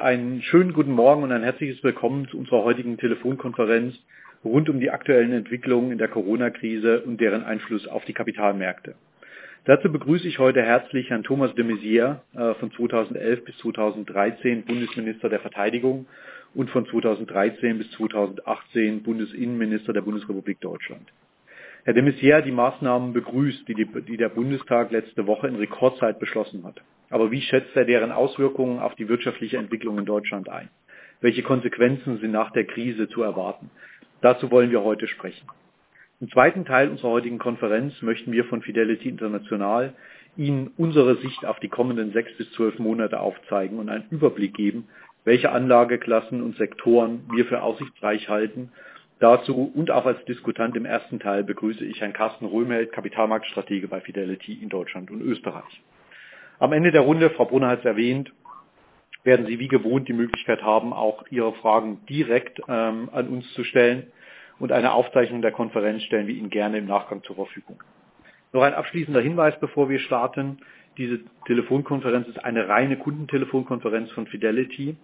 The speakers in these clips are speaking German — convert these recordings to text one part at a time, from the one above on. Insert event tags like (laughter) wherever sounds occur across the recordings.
Einen schönen guten Morgen und ein herzliches Willkommen zu unserer heutigen Telefonkonferenz rund um die aktuellen Entwicklungen in der Corona-Krise und deren Einfluss auf die Kapitalmärkte. Dazu begrüße ich heute herzlich Herrn Thomas de Maizière äh, von 2011 bis 2013 Bundesminister der Verteidigung und von 2013 bis 2018 Bundesinnenminister der Bundesrepublik Deutschland. Herr de Maizière die Maßnahmen begrüßt, die, die, die der Bundestag letzte Woche in Rekordzeit beschlossen hat. Aber wie schätzt er deren Auswirkungen auf die wirtschaftliche Entwicklung in Deutschland ein? Welche Konsequenzen sind nach der Krise zu erwarten? Dazu wollen wir heute sprechen. Im zweiten Teil unserer heutigen Konferenz möchten wir von Fidelity International Ihnen unsere Sicht auf die kommenden sechs bis zwölf Monate aufzeigen und einen Überblick geben, welche Anlageklassen und Sektoren wir für aussichtsreich halten. Dazu und auch als Diskutant im ersten Teil begrüße ich Herrn Carsten Röhmheld, Kapitalmarktstratege bei Fidelity in Deutschland und Österreich. Am Ende der Runde, Frau Brunner hat es erwähnt, werden Sie wie gewohnt die Möglichkeit haben, auch Ihre Fragen direkt ähm, an uns zu stellen und eine Aufzeichnung der Konferenz stellen wir Ihnen gerne im Nachgang zur Verfügung. Noch ein abschließender Hinweis, bevor wir starten. Diese Telefonkonferenz ist eine reine Kundentelefonkonferenz von Fidelity.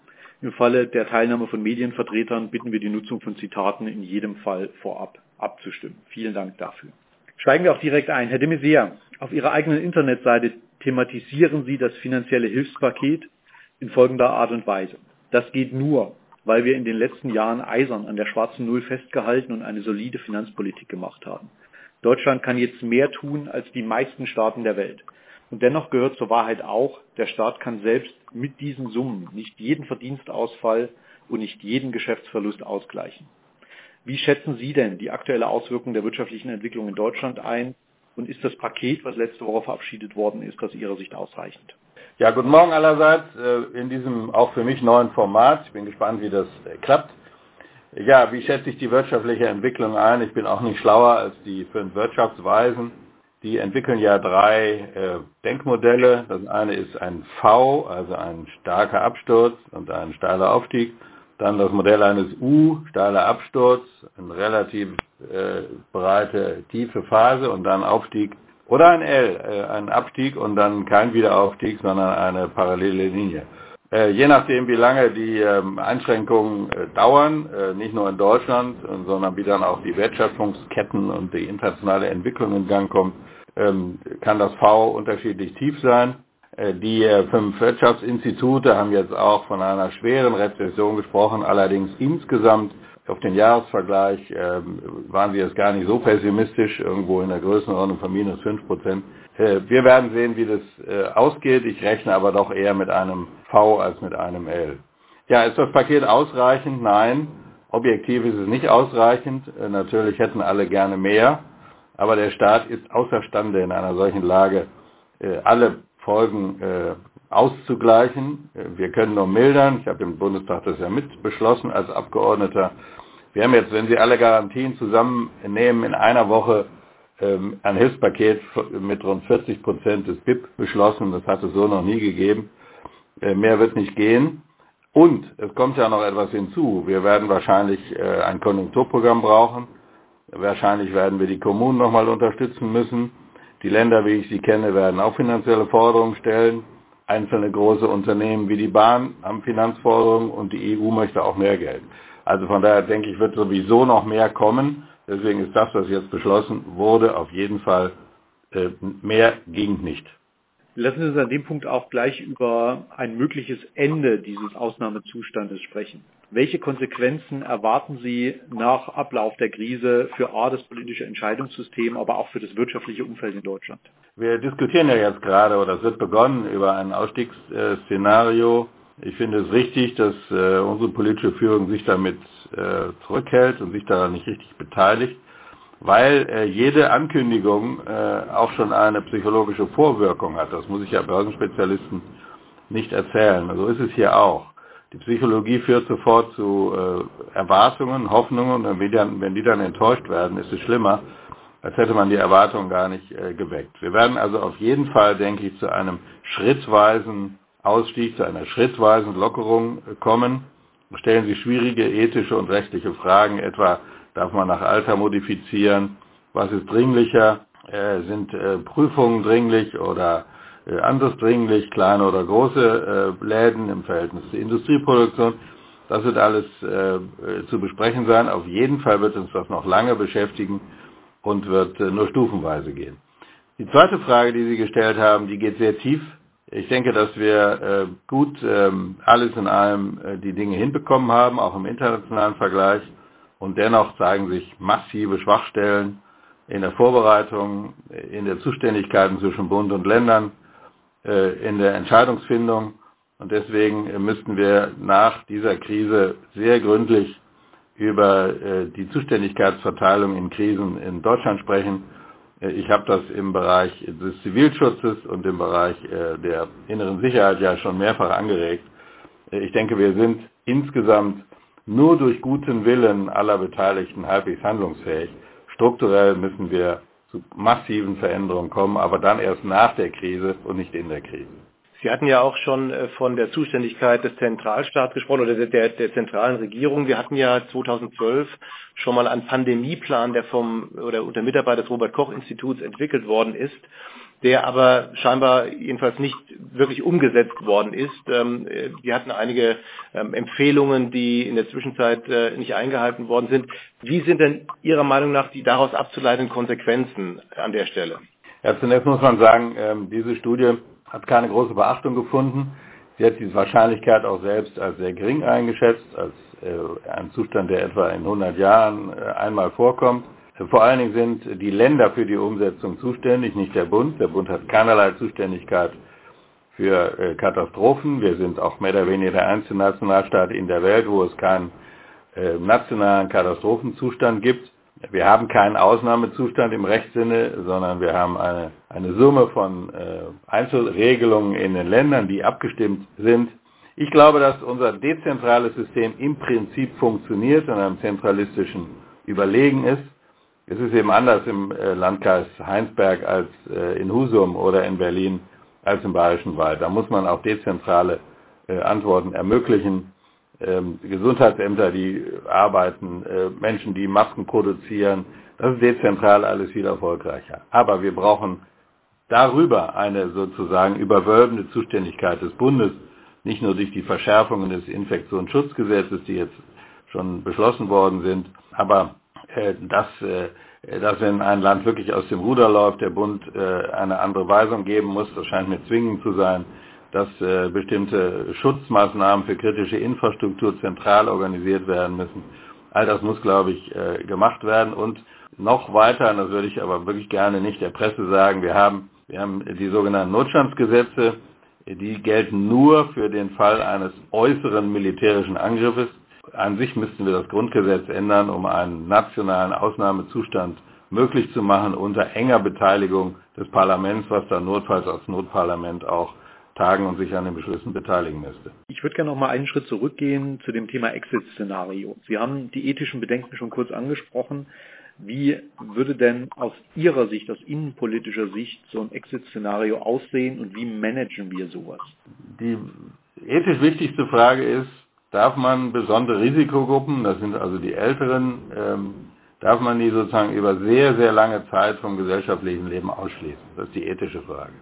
Im Falle der Teilnahme von Medienvertretern bitten wir die Nutzung von Zitaten in jedem Fall vorab abzustimmen. Vielen Dank dafür. Steigen wir auch direkt ein. Herr de Maizière, auf Ihrer eigenen Internetseite thematisieren Sie das finanzielle Hilfspaket in folgender Art und Weise. Das geht nur, weil wir in den letzten Jahren eisern an der schwarzen Null festgehalten und eine solide Finanzpolitik gemacht haben. Deutschland kann jetzt mehr tun als die meisten Staaten der Welt. Und dennoch gehört zur Wahrheit auch, der Staat kann selbst mit diesen Summen nicht jeden Verdienstausfall und nicht jeden Geschäftsverlust ausgleichen. Wie schätzen Sie denn die aktuelle Auswirkung der wirtschaftlichen Entwicklung in Deutschland ein? Und ist das Paket, was letzte Woche verabschiedet worden ist, aus Ihrer Sicht ausreichend? Ja, guten Morgen allerseits äh, in diesem auch für mich neuen Format. Ich bin gespannt, wie das äh, klappt. Ja, wie schätze ich die wirtschaftliche Entwicklung ein? Ich bin auch nicht schlauer als die fünf Wirtschaftsweisen. Die entwickeln ja drei äh, Denkmodelle. Das eine ist ein V, also ein starker Absturz und ein steiler Aufstieg. Dann das Modell eines U, steiler Absturz, eine relativ äh, breite, tiefe Phase und dann Aufstieg oder ein L, äh, ein Abstieg und dann kein Wiederaufstieg, sondern eine parallele Linie. Äh, je nachdem, wie lange die ähm, Einschränkungen äh, dauern, äh, nicht nur in Deutschland, sondern wie dann auch die Wertschöpfungsketten und die internationale Entwicklung in Gang kommt, ähm, kann das V unterschiedlich tief sein. Äh, die äh, fünf Wirtschaftsinstitute haben jetzt auch von einer schweren Rezession gesprochen, allerdings insgesamt auf den Jahresvergleich ähm, waren wir jetzt gar nicht so pessimistisch, irgendwo in der Größenordnung von minus fünf Prozent. Äh, wir werden sehen, wie das äh, ausgeht. Ich rechne aber doch eher mit einem V als mit einem L. Ja, ist das Paket ausreichend? Nein. Objektiv ist es nicht ausreichend. Äh, natürlich hätten alle gerne mehr. Aber der Staat ist außerstande in einer solchen Lage, äh, alle Folgen äh, auszugleichen. Wir können nur mildern. Ich habe im Bundestag das ja mit beschlossen als Abgeordneter. Wir haben jetzt, wenn Sie alle Garantien zusammennehmen, in einer Woche ähm, ein Hilfspaket mit rund 40 Prozent des BIP beschlossen. Das hat es so noch nie gegeben. Äh, mehr wird nicht gehen. Und es kommt ja noch etwas hinzu. Wir werden wahrscheinlich äh, ein Konjunkturprogramm brauchen. Wahrscheinlich werden wir die Kommunen nochmal unterstützen müssen. Die Länder, wie ich sie kenne, werden auch finanzielle Forderungen stellen. Einzelne große Unternehmen wie die Bahn haben Finanzforderungen und die EU möchte auch mehr Geld. Also von daher denke ich, wird sowieso noch mehr kommen. Deswegen ist das, was jetzt beschlossen wurde, auf jeden Fall äh, mehr ging nicht. Lassen Sie uns an dem Punkt auch gleich über ein mögliches Ende dieses Ausnahmezustandes sprechen. Welche Konsequenzen erwarten Sie nach Ablauf der Krise für A, das politische Entscheidungssystem, aber auch für das wirtschaftliche Umfeld in Deutschland? Wir diskutieren ja jetzt gerade, oder es wird begonnen, über ein Ausstiegsszenario ich finde es richtig, dass äh, unsere politische Führung sich damit äh, zurückhält und sich da nicht richtig beteiligt, weil äh, jede Ankündigung auch schon eine psychologische Vorwirkung hat. Das muss ich ja Börsenspezialisten nicht erzählen. So ist es hier auch. Die Psychologie führt sofort zu äh, Erwartungen, Hoffnungen und wenn die, dann, wenn die dann enttäuscht werden, ist es schlimmer, als hätte man die Erwartungen gar nicht äh, geweckt. Wir werden also auf jeden Fall, denke ich, zu einem schrittweisen Ausstieg zu einer schrittweisen Lockerung kommen, stellen sich schwierige ethische und rechtliche Fragen, etwa darf man nach Alter modifizieren, was ist dringlicher, äh, sind äh, Prüfungen dringlich oder äh, andersdringlich, kleine oder große äh, Läden im Verhältnis zur Industrieproduktion. Das wird alles äh, zu besprechen sein. Auf jeden Fall wird uns das noch lange beschäftigen und wird äh, nur stufenweise gehen. Die zweite Frage, die Sie gestellt haben, die geht sehr tief. Ich denke, dass wir äh, gut ähm, alles in allem äh, die Dinge hinbekommen haben, auch im internationalen Vergleich. Und dennoch zeigen sich massive Schwachstellen in der Vorbereitung, in der Zuständigkeiten zwischen Bund und Ländern, äh, in der Entscheidungsfindung. Und deswegen äh, müssten wir nach dieser Krise sehr gründlich über äh, die Zuständigkeitsverteilung in Krisen in Deutschland sprechen. Ich habe das im Bereich des Zivilschutzes und im Bereich der inneren Sicherheit ja schon mehrfach angeregt. Ich denke, wir sind insgesamt nur durch guten Willen aller Beteiligten halbwegs handlungsfähig. Strukturell müssen wir zu massiven Veränderungen kommen, aber dann erst nach der Krise und nicht in der Krise. Sie hatten ja auch schon äh, von der Zuständigkeit des Zentralstaats gesprochen oder der, der, zentralen Regierung. Wir hatten ja 2012 schon mal einen Pandemieplan, der vom oder unter Mitarbeit des Robert Koch Instituts entwickelt worden ist der aber scheinbar jedenfalls nicht wirklich umgesetzt worden ist. Ähm, wir hatten einige ähm, Empfehlungen, die in der Zwischenzeit äh, nicht eingehalten worden sind. Wie sind denn Ihrer Meinung nach die daraus abzuleitenden Konsequenzen an der Stelle? Ja, zunächst muss man sagen, ähm, diese Studie hat keine große Beachtung gefunden. Sie hat die Wahrscheinlichkeit auch selbst als sehr gering eingeschätzt, als äh, ein Zustand, der etwa in 100 Jahren äh, einmal vorkommt. Vor allen Dingen sind die Länder für die Umsetzung zuständig, nicht der Bund. Der Bund hat keinerlei Zuständigkeit für äh, Katastrophen. Wir sind auch mehr oder weniger der einzige Nationalstaat in der Welt, wo es keinen äh, nationalen Katastrophenzustand gibt. Wir haben keinen Ausnahmezustand im Rechtssinne, sondern wir haben eine, eine Summe von äh, Einzelregelungen in den Ländern, die abgestimmt sind. Ich glaube, dass unser dezentrales System im Prinzip funktioniert und einem zentralistischen überlegen ist. Es ist eben anders im äh, Landkreis Heinsberg als äh, in Husum oder in Berlin als im Bayerischen Wald. Da muss man auch dezentrale äh, Antworten ermöglichen. Ähm, Gesundheitsämter, die arbeiten, Menschen, die Masken produzieren. Das ist dezentral alles viel erfolgreicher. Aber wir brauchen darüber eine sozusagen überwölbende Zuständigkeit des Bundes, nicht nur durch die Verschärfungen des Infektionsschutzgesetzes, die jetzt schon beschlossen worden sind, aber dass, äh, dass wenn ein Land wirklich aus dem Ruder läuft, der Bund äh, eine andere Weisung geben muss, das scheint mir zwingend zu sein, dass bestimmte Schutzmaßnahmen für kritische Infrastruktur zentral organisiert werden müssen. All das muss, glaube ich, gemacht werden und noch weiter, und das würde ich aber wirklich gerne nicht der Presse sagen, wir haben, wir haben die sogenannten Notstandsgesetze, die gelten nur für den Fall eines äußeren militärischen Angriffes an sich müssten wir das Grundgesetz ändern, um einen nationalen Ausnahmezustand möglich zu machen unter enger Beteiligung des Parlaments, was dann notfalls als Notparlament auch tagen und sich an den Beschlüssen beteiligen müsste. Ich würde gerne noch mal einen Schritt zurückgehen zu dem Thema Exit-Szenario. Sie haben die ethischen Bedenken schon kurz angesprochen. Wie würde denn aus Ihrer Sicht, aus innenpolitischer Sicht, so ein Exit-Szenario aussehen und wie managen wir sowas? Die ethisch wichtigste Frage ist, darf man besondere Risikogruppen, das sind also die Älteren, ähm, darf man die sozusagen über sehr, sehr lange Zeit vom gesellschaftlichen Leben ausschließen? Das ist die ethische Frage.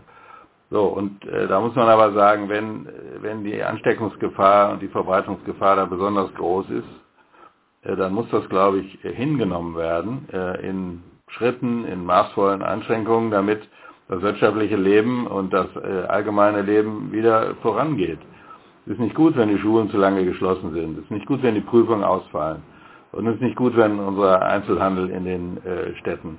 So, und äh, da muss man aber sagen, wenn, wenn die Ansteckungsgefahr und die Verbreitungsgefahr da besonders groß ist, äh, dann muss das, glaube ich, hingenommen werden äh, in Schritten, in maßvollen Einschränkungen, damit das wirtschaftliche Leben und das äh, allgemeine Leben wieder vorangeht. Es ist nicht gut, wenn die Schulen zu lange geschlossen sind. Es ist nicht gut, wenn die Prüfungen ausfallen. Und es ist nicht gut, wenn unser Einzelhandel in den äh, Städten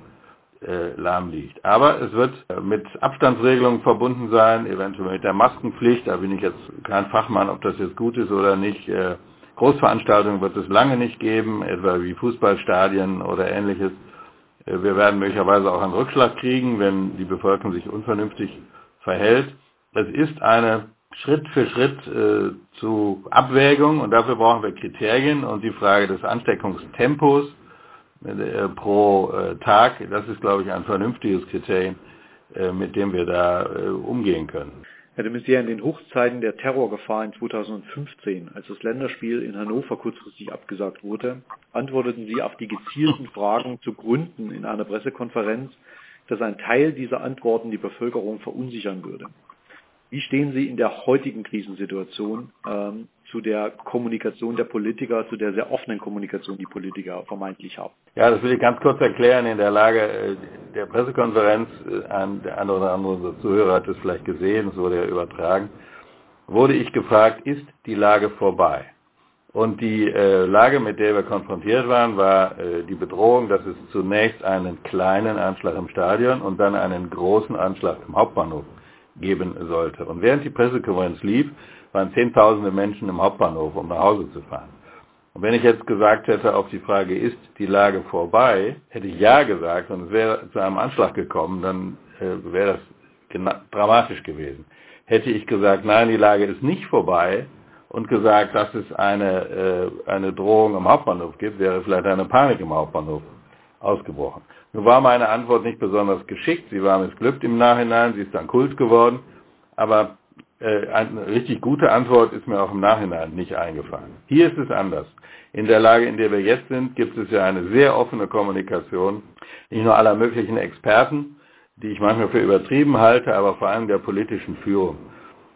äh, lahm liegt. Aber es wird äh, mit Abstandsregelungen verbunden sein, eventuell mit der Maskenpflicht. Da bin ich jetzt kein Fachmann, ob das jetzt gut ist oder nicht. Äh, Großveranstaltungen wird es lange nicht geben, etwa wie Fußballstadien oder ähnliches. Äh, wir werden möglicherweise auch einen Rückschlag kriegen, wenn die Bevölkerung sich unvernünftig verhält. Es ist eine Schritt für Schritt äh, zu Abwägung und dafür brauchen wir Kriterien und die Frage des Ansteckungstempos äh, pro äh, Tag, das ist, glaube ich, ein vernünftiges Kriterium, äh, mit dem wir da äh, umgehen können. Herr de Maizière, in den Hochzeiten der Terrorgefahr in 2015, als das Länderspiel in Hannover kurzfristig abgesagt wurde, antworteten Sie auf die gezielten Fragen zu Gründen in einer Pressekonferenz, dass ein Teil dieser Antworten die Bevölkerung verunsichern würde. Wie stehen Sie in der heutigen Krisensituation ähm, zu der Kommunikation der Politiker, zu der sehr offenen Kommunikation, die Politiker vermeintlich haben? Ja, das will ich ganz kurz erklären. In der Lage äh, der Pressekonferenz, äh, der eine oder andere Zuhörer hat es vielleicht gesehen, es wurde ja übertragen, wurde ich gefragt, ist die Lage vorbei? Und die äh, Lage, mit der wir konfrontiert waren, war äh, die Bedrohung, dass es zunächst einen kleinen Anschlag im Stadion und dann einen großen Anschlag im Hauptbahnhof geben sollte. Und während die Pressekonferenz lief, waren Zehntausende Menschen im Hauptbahnhof, um nach Hause zu fahren. Und wenn ich jetzt gesagt hätte auf die Frage, ist die Lage vorbei, hätte ich ja gesagt und es wäre zu einem Anschlag gekommen, dann äh, wäre das dramatisch gewesen. Hätte ich gesagt, nein, die Lage ist nicht vorbei und gesagt, dass es eine, äh, eine Drohung im Hauptbahnhof gibt, wäre vielleicht eine Panik im Hauptbahnhof ausgebrochen. Nun war meine Antwort nicht besonders geschickt, sie war missglückt im Nachhinein, sie ist dann Kult geworden, aber äh, eine richtig gute Antwort ist mir auch im Nachhinein nicht eingefallen. Hier ist es anders. In der Lage, in der wir jetzt sind, gibt es ja eine sehr offene Kommunikation, nicht nur aller möglichen Experten, die ich manchmal für übertrieben halte, aber vor allem der politischen Führung.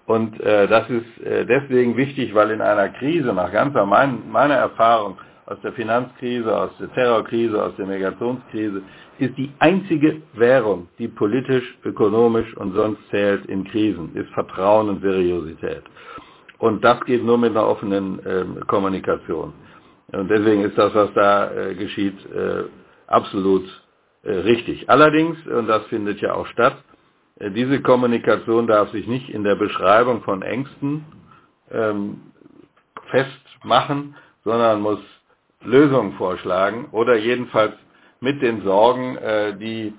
Und äh, das ist äh, deswegen wichtig, weil in einer Krise, nach ganzer mein, meiner Erfahrung, aus der Finanzkrise, aus der Terrorkrise, aus der Migrationskrise, ist die einzige Währung, die politisch, ökonomisch und sonst zählt in Krisen, ist Vertrauen und Seriosität. Und das geht nur mit einer offenen äh, Kommunikation. Und deswegen ist das, was da äh, geschieht, äh, absolut äh, richtig. Allerdings, und das findet ja auch statt, äh, diese Kommunikation darf sich nicht in der Beschreibung von Ängsten ähm, festmachen, sondern muss Lösungen vorschlagen oder jedenfalls mit den Sorgen, äh, die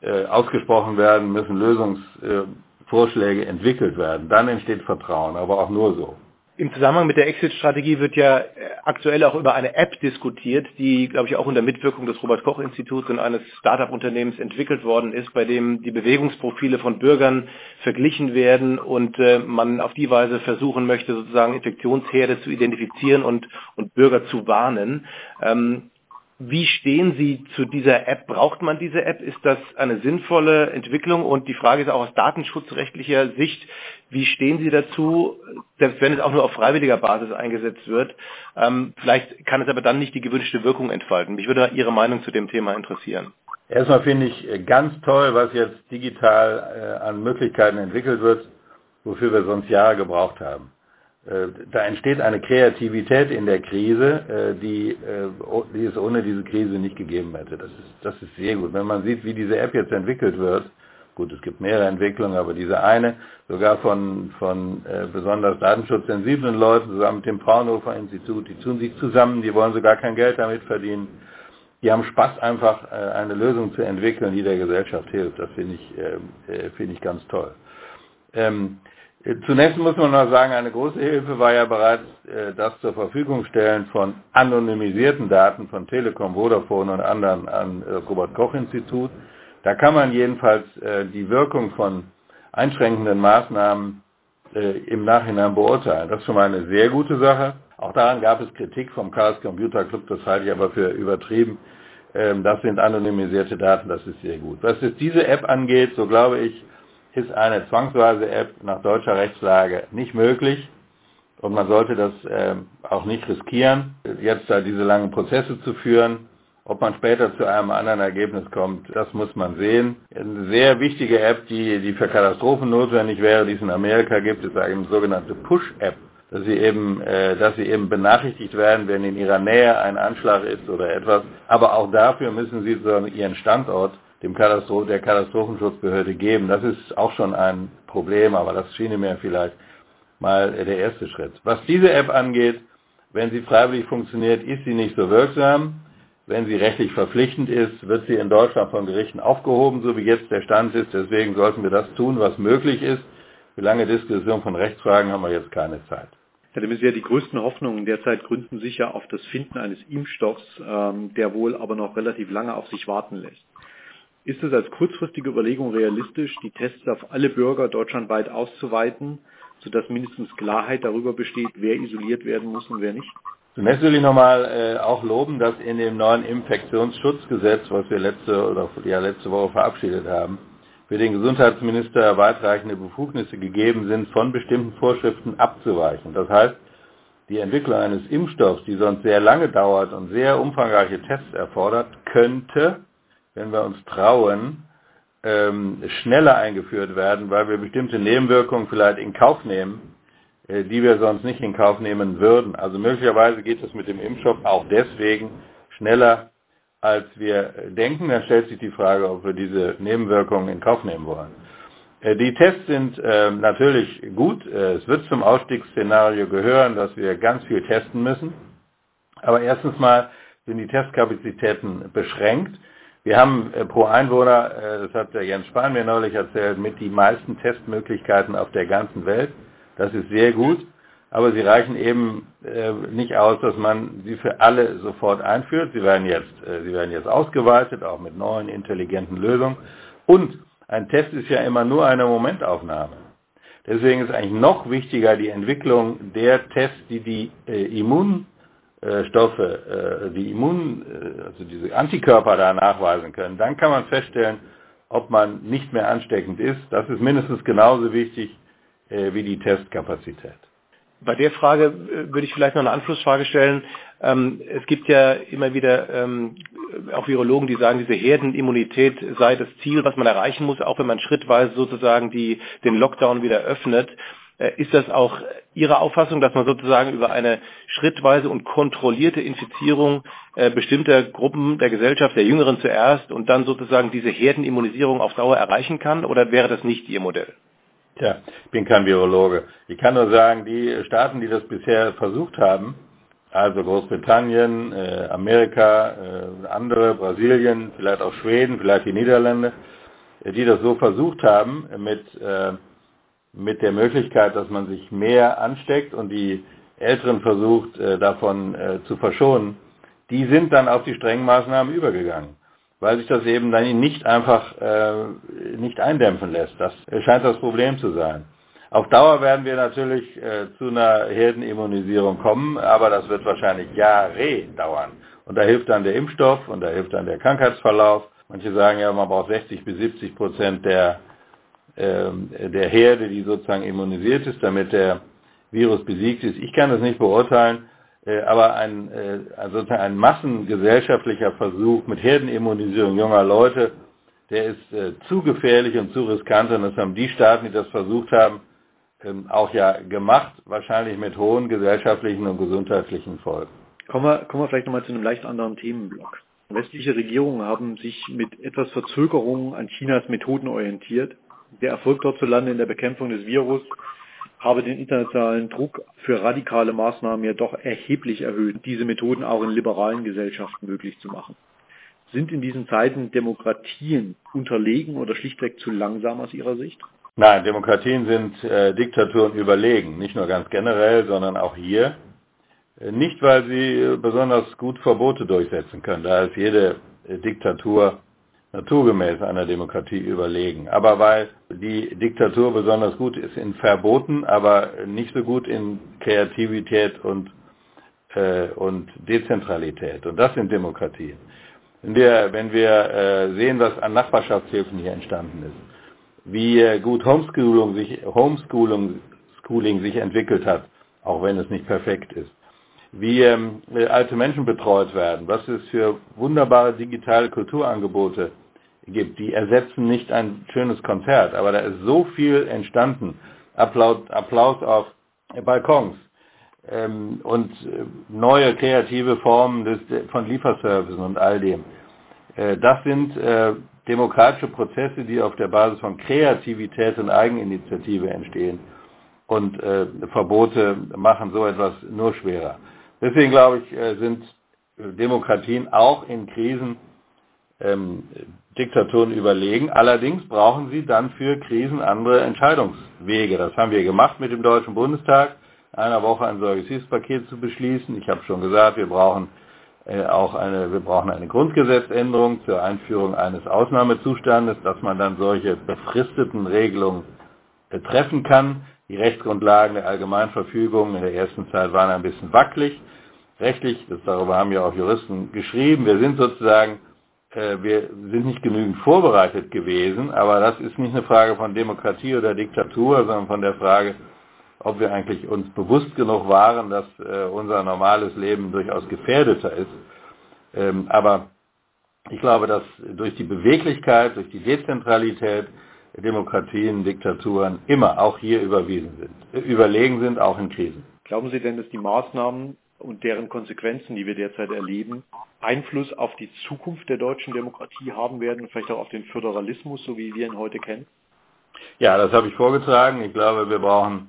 äh, ausgesprochen werden, müssen Lösungsvorschläge entwickelt werden. Dann entsteht Vertrauen, aber auch nur so. Im Zusammenhang mit der Exit-Strategie wird ja äh, aktuell auch über eine App diskutiert, die, glaube ich, auch unter Mitwirkung des Robert-Koch-Instituts und eines Start-up-Unternehmens entwickelt worden ist, bei dem die Bewegungsprofile von Bürgern verglichen werden und äh, man auf die Weise versuchen möchte, sozusagen Infektionsherde zu identifizieren und, und Bürger zu warnen. Ähm, wie stehen Sie zu dieser App? Braucht man diese App? Ist das eine sinnvolle Entwicklung? Und die Frage ist auch aus datenschutzrechtlicher Sicht, wie stehen Sie dazu, selbst wenn es auch nur auf freiwilliger Basis eingesetzt wird? Ähm, vielleicht kann es aber dann nicht die gewünschte Wirkung entfalten. Mich würde Ihre Meinung zu dem Thema interessieren. Erstmal finde ich ganz toll, was jetzt digital äh, an Möglichkeiten entwickelt wird, wofür wir sonst Jahre gebraucht haben. Äh, da entsteht eine Kreativität in der Krise, äh, die, äh, die es ohne diese Krise nicht gegeben hätte. Das ist, das ist sehr gut. Wenn man sieht, wie diese App jetzt entwickelt wird, gut, es gibt mehrere Entwicklungen, aber diese eine, sogar von, von äh, besonders datenschutzsensiblen Leuten, zusammen mit dem Fraunhofer Institut, die tun sich zusammen, die wollen sogar kein Geld damit verdienen. Die haben Spaß, einfach äh, eine Lösung zu entwickeln, die der Gesellschaft hilft. Das finde ich, äh, finde ich ganz toll. Ähm, Zunächst muss man noch sagen, eine große Hilfe war ja bereits äh, das zur Verfügung stellen von anonymisierten Daten von Telekom, Vodafone und anderen an äh, Robert Koch Institut. Da kann man jedenfalls äh, die Wirkung von einschränkenden Maßnahmen äh, im Nachhinein beurteilen. Das ist schon mal eine sehr gute Sache. Auch daran gab es Kritik vom Chaos Computer Club, das halte ich aber für übertrieben. Ähm, das sind anonymisierte Daten, das ist sehr gut. Was jetzt diese App angeht, so glaube ich, ist eine zwangsweise App nach deutscher Rechtslage nicht möglich und man sollte das äh, auch nicht riskieren, jetzt da diese langen Prozesse zu führen. Ob man später zu einem anderen Ergebnis kommt, das muss man sehen. Eine sehr wichtige App, die, die für Katastrophen notwendig wäre, die es in Amerika gibt, ist eine sogenannte Push-App, dass sie eben, äh, dass sie eben benachrichtigt werden, wenn in ihrer Nähe ein Anschlag ist oder etwas. Aber auch dafür müssen sie so ihren Standort dem Katastroph der Katastrophenschutzbehörde geben. Das ist auch schon ein Problem, aber das schiene mir vielleicht mal der erste Schritt. Was diese App angeht, wenn sie freiwillig funktioniert, ist sie nicht so wirksam. Wenn sie rechtlich verpflichtend ist, wird sie in Deutschland von Gerichten aufgehoben, so wie jetzt der Stand ist. Deswegen sollten wir das tun, was möglich ist. Für lange Diskussion von Rechtsfragen haben wir jetzt keine Zeit. Herr de Maizière, die größten Hoffnungen derzeit gründen sich ja auf das Finden eines Impfstoffs, ähm, der wohl aber noch relativ lange auf sich warten lässt. Ist es als kurzfristige Überlegung realistisch, die Tests auf alle Bürger deutschlandweit auszuweiten, sodass mindestens Klarheit darüber besteht, wer isoliert werden muss und wer nicht? Zunächst will ich nochmal äh, auch loben, dass in dem neuen Infektionsschutzgesetz, was wir letzte oder ja letzte Woche verabschiedet haben, für den Gesundheitsminister weitreichende Befugnisse gegeben sind, von bestimmten Vorschriften abzuweichen. Das heißt, die Entwicklung eines Impfstoffs, die sonst sehr lange dauert und sehr umfangreiche Tests erfordert, könnte, wenn wir uns trauen, ähm, schneller eingeführt werden, weil wir bestimmte Nebenwirkungen vielleicht in Kauf nehmen, die wir sonst nicht in Kauf nehmen würden. Also möglicherweise geht es mit dem Impfstoff auch deswegen schneller, als wir denken. Dann stellt sich die Frage, ob wir diese Nebenwirkungen in Kauf nehmen wollen. Äh, die Tests sind äh, natürlich gut. Äh, es wird zum Ausstiegsszenario gehören, dass wir ganz viel testen müssen. Aber erstens mal sind die Testkapazitäten beschränkt. Wir haben äh, pro Einwohner, äh, das hat der Jens Spahn mir neulich erzählt, mit die meisten Testmöglichkeiten auf der ganzen Welt. Das ist sehr gut, aber sie reichen eben äh, nicht aus, dass man sie für alle sofort einführt. Sie werden jetzt, sie werden jetzt ausgeweitet, auch mit neuen intelligenten Lösungen. Und ein Test ist ja immer nur eine Momentaufnahme. Deswegen ist eigentlich noch wichtiger die Entwicklung der Tests, die die äh, Immunstoffe, äh, die Immun, äh, also diese Antikörper da nachweisen können. Dann kann man feststellen, ob man nicht mehr ansteckend ist. Das ist mindestens genauso wichtig äh, wie die Testkapazität. Bei der Frage äh, würde ich vielleicht noch eine Anschlussfrage stellen. Ähm, es gibt ja immer wieder ähm, auch Virologen, die sagen, diese Herdenimmunität sei das Ziel, was man erreichen muss, auch wenn man schrittweise sozusagen die, den Lockdown wieder öffnet. Äh, ist das auch Ihre Auffassung, dass man sozusagen über eine schrittweise und kontrollierte Infizierung äh, bestimmter Gruppen der Gesellschaft, der Jüngeren zuerst und dann sozusagen diese Herdenimmunisierung auf Dauer erreichen kann? Oder wäre das nicht Ihr Modell? Tja, ich bin kein Virologe. Ich kann nur sagen, die Staaten, die das bisher versucht haben, also Großbritannien, äh, Amerika, äh, andere, Brasilien, vielleicht auch Schweden, vielleicht die Niederlande, äh, die das so versucht haben mit, äh, mit der Möglichkeit, dass man sich mehr ansteckt und die Älteren versucht, äh, davon äh, zu verschonen, die sind dann auf die strengen Maßnahmen übergegangen weil sich das eben dann nicht einfach äh, nicht eindämpfen lässt. Das scheint das Problem zu sein. Auf Dauer werden wir natürlich äh, zu einer Herdenimmunisierung kommen, aber das wird wahrscheinlich Jahre dauern. Und da hilft dann der Impfstoff und da hilft dann der Krankheitsverlauf. Manche sagen ja, man braucht 60 bis 70 Prozent der, äh, der Herde, die sozusagen immunisiert ist, damit der Virus besiegt ist. Ich kann das nicht beurteilen. Äh, aber ein, äh, sozusagen ein massengesellschaftlicher Versuch mit Herdenimmunisierung junger Leute, der ist äh, zu gefährlich und zu riskant und das haben die Staaten, die das versucht haben, ähm, auch ja gemacht, wahrscheinlich mit hohen gesellschaftlichen und gesundheitlichen Folgen. Kommen wir, kommen wir vielleicht nochmal zu einem leicht anderen Themenblock. Westliche Regierungen haben sich mit etwas Verzögerung an Chinas Methoden orientiert. Der Erfolg dort zu landen in der Bekämpfung des Virus habe den internationalen Druck für radikale Maßnahmen ja doch erheblich erhöht, diese Methoden auch in liberalen Gesellschaften möglich zu machen. Sind in diesen Zeiten Demokratien unterlegen oder schlichtweg zu langsam aus Ihrer Sicht? Nein, Demokratien sind äh, Diktaturen überlegen, nicht nur ganz generell, sondern auch hier. Äh, nicht, weil sie besonders gut Verbote durchsetzen können, da ist jede äh, Diktatur naturgemäß einer Demokratie überlegen. Aber weil die Diktatur besonders gut ist in Verboten, aber nicht so gut in Kreativität und, äh, und Dezentralität. Und das sind Demokratien. Wenn wir, wenn wir äh, sehen, was an Nachbarschaftshilfen hier entstanden ist, wie äh, gut Homeschooling sich, Homeschooling Schooling sich entwickelt hat, auch wenn es nicht perfekt ist, wie ähm, alte Menschen betreut werden, was es für wunderbare digitale Kulturangebote gibt. Die ersetzen nicht ein schönes Konzert, aber da ist so viel entstanden. Applaus, Applaus auf Balkons ähm, und äh, neue kreative Formen des, von Lieferservices und all dem. Äh, das sind äh, demokratische Prozesse, die auf der Basis von Kreativität und Eigeninitiative entstehen. Und äh, Verbote machen so etwas nur schwerer. Deswegen glaube ich, äh, sind Demokratien auch in Krisen ähm, Diktaturen überlegen. Allerdings brauchen sie dann für Krisen andere Entscheidungswege. Das haben wir gemacht mit dem Deutschen Bundestag, einer Woche ein solches Hilfspaket zu beschließen. Ich habe schon gesagt, wir brauchen äh, auch eine, wir brauchen eine Grundgesetzänderung zur Einführung eines Ausnahmezustandes, dass man dann solche befristeten Regelungen äh, treffen kann. Die Rechtsgrundlagen der Allgemeinverfügung in der ersten Zeit waren ein bisschen wackelig. Rechtlich, das darüber haben ja auch Juristen geschrieben. Wir sind sozusagen wir sind nicht genügend vorbereitet gewesen, aber das ist nicht eine Frage von Demokratie oder Diktatur, sondern von der Frage, ob wir eigentlich uns bewusst genug waren, dass äh, unser normales Leben durchaus gefährdeter ist. Ähm, aber ich glaube, dass durch die Beweglichkeit, durch die Dezentralität Demokratien, Diktaturen immer auch hier überwiesen sind, äh, überlegen sind, auch in Krisen. Glauben Sie denn, dass die Maßnahmen und deren Konsequenzen, die wir derzeit erleben, Einfluss auf die Zukunft der deutschen Demokratie haben werden, vielleicht auch auf den Föderalismus, so wie wir ihn heute kennen? Ja, das habe ich vorgetragen. Ich glaube, wir brauchen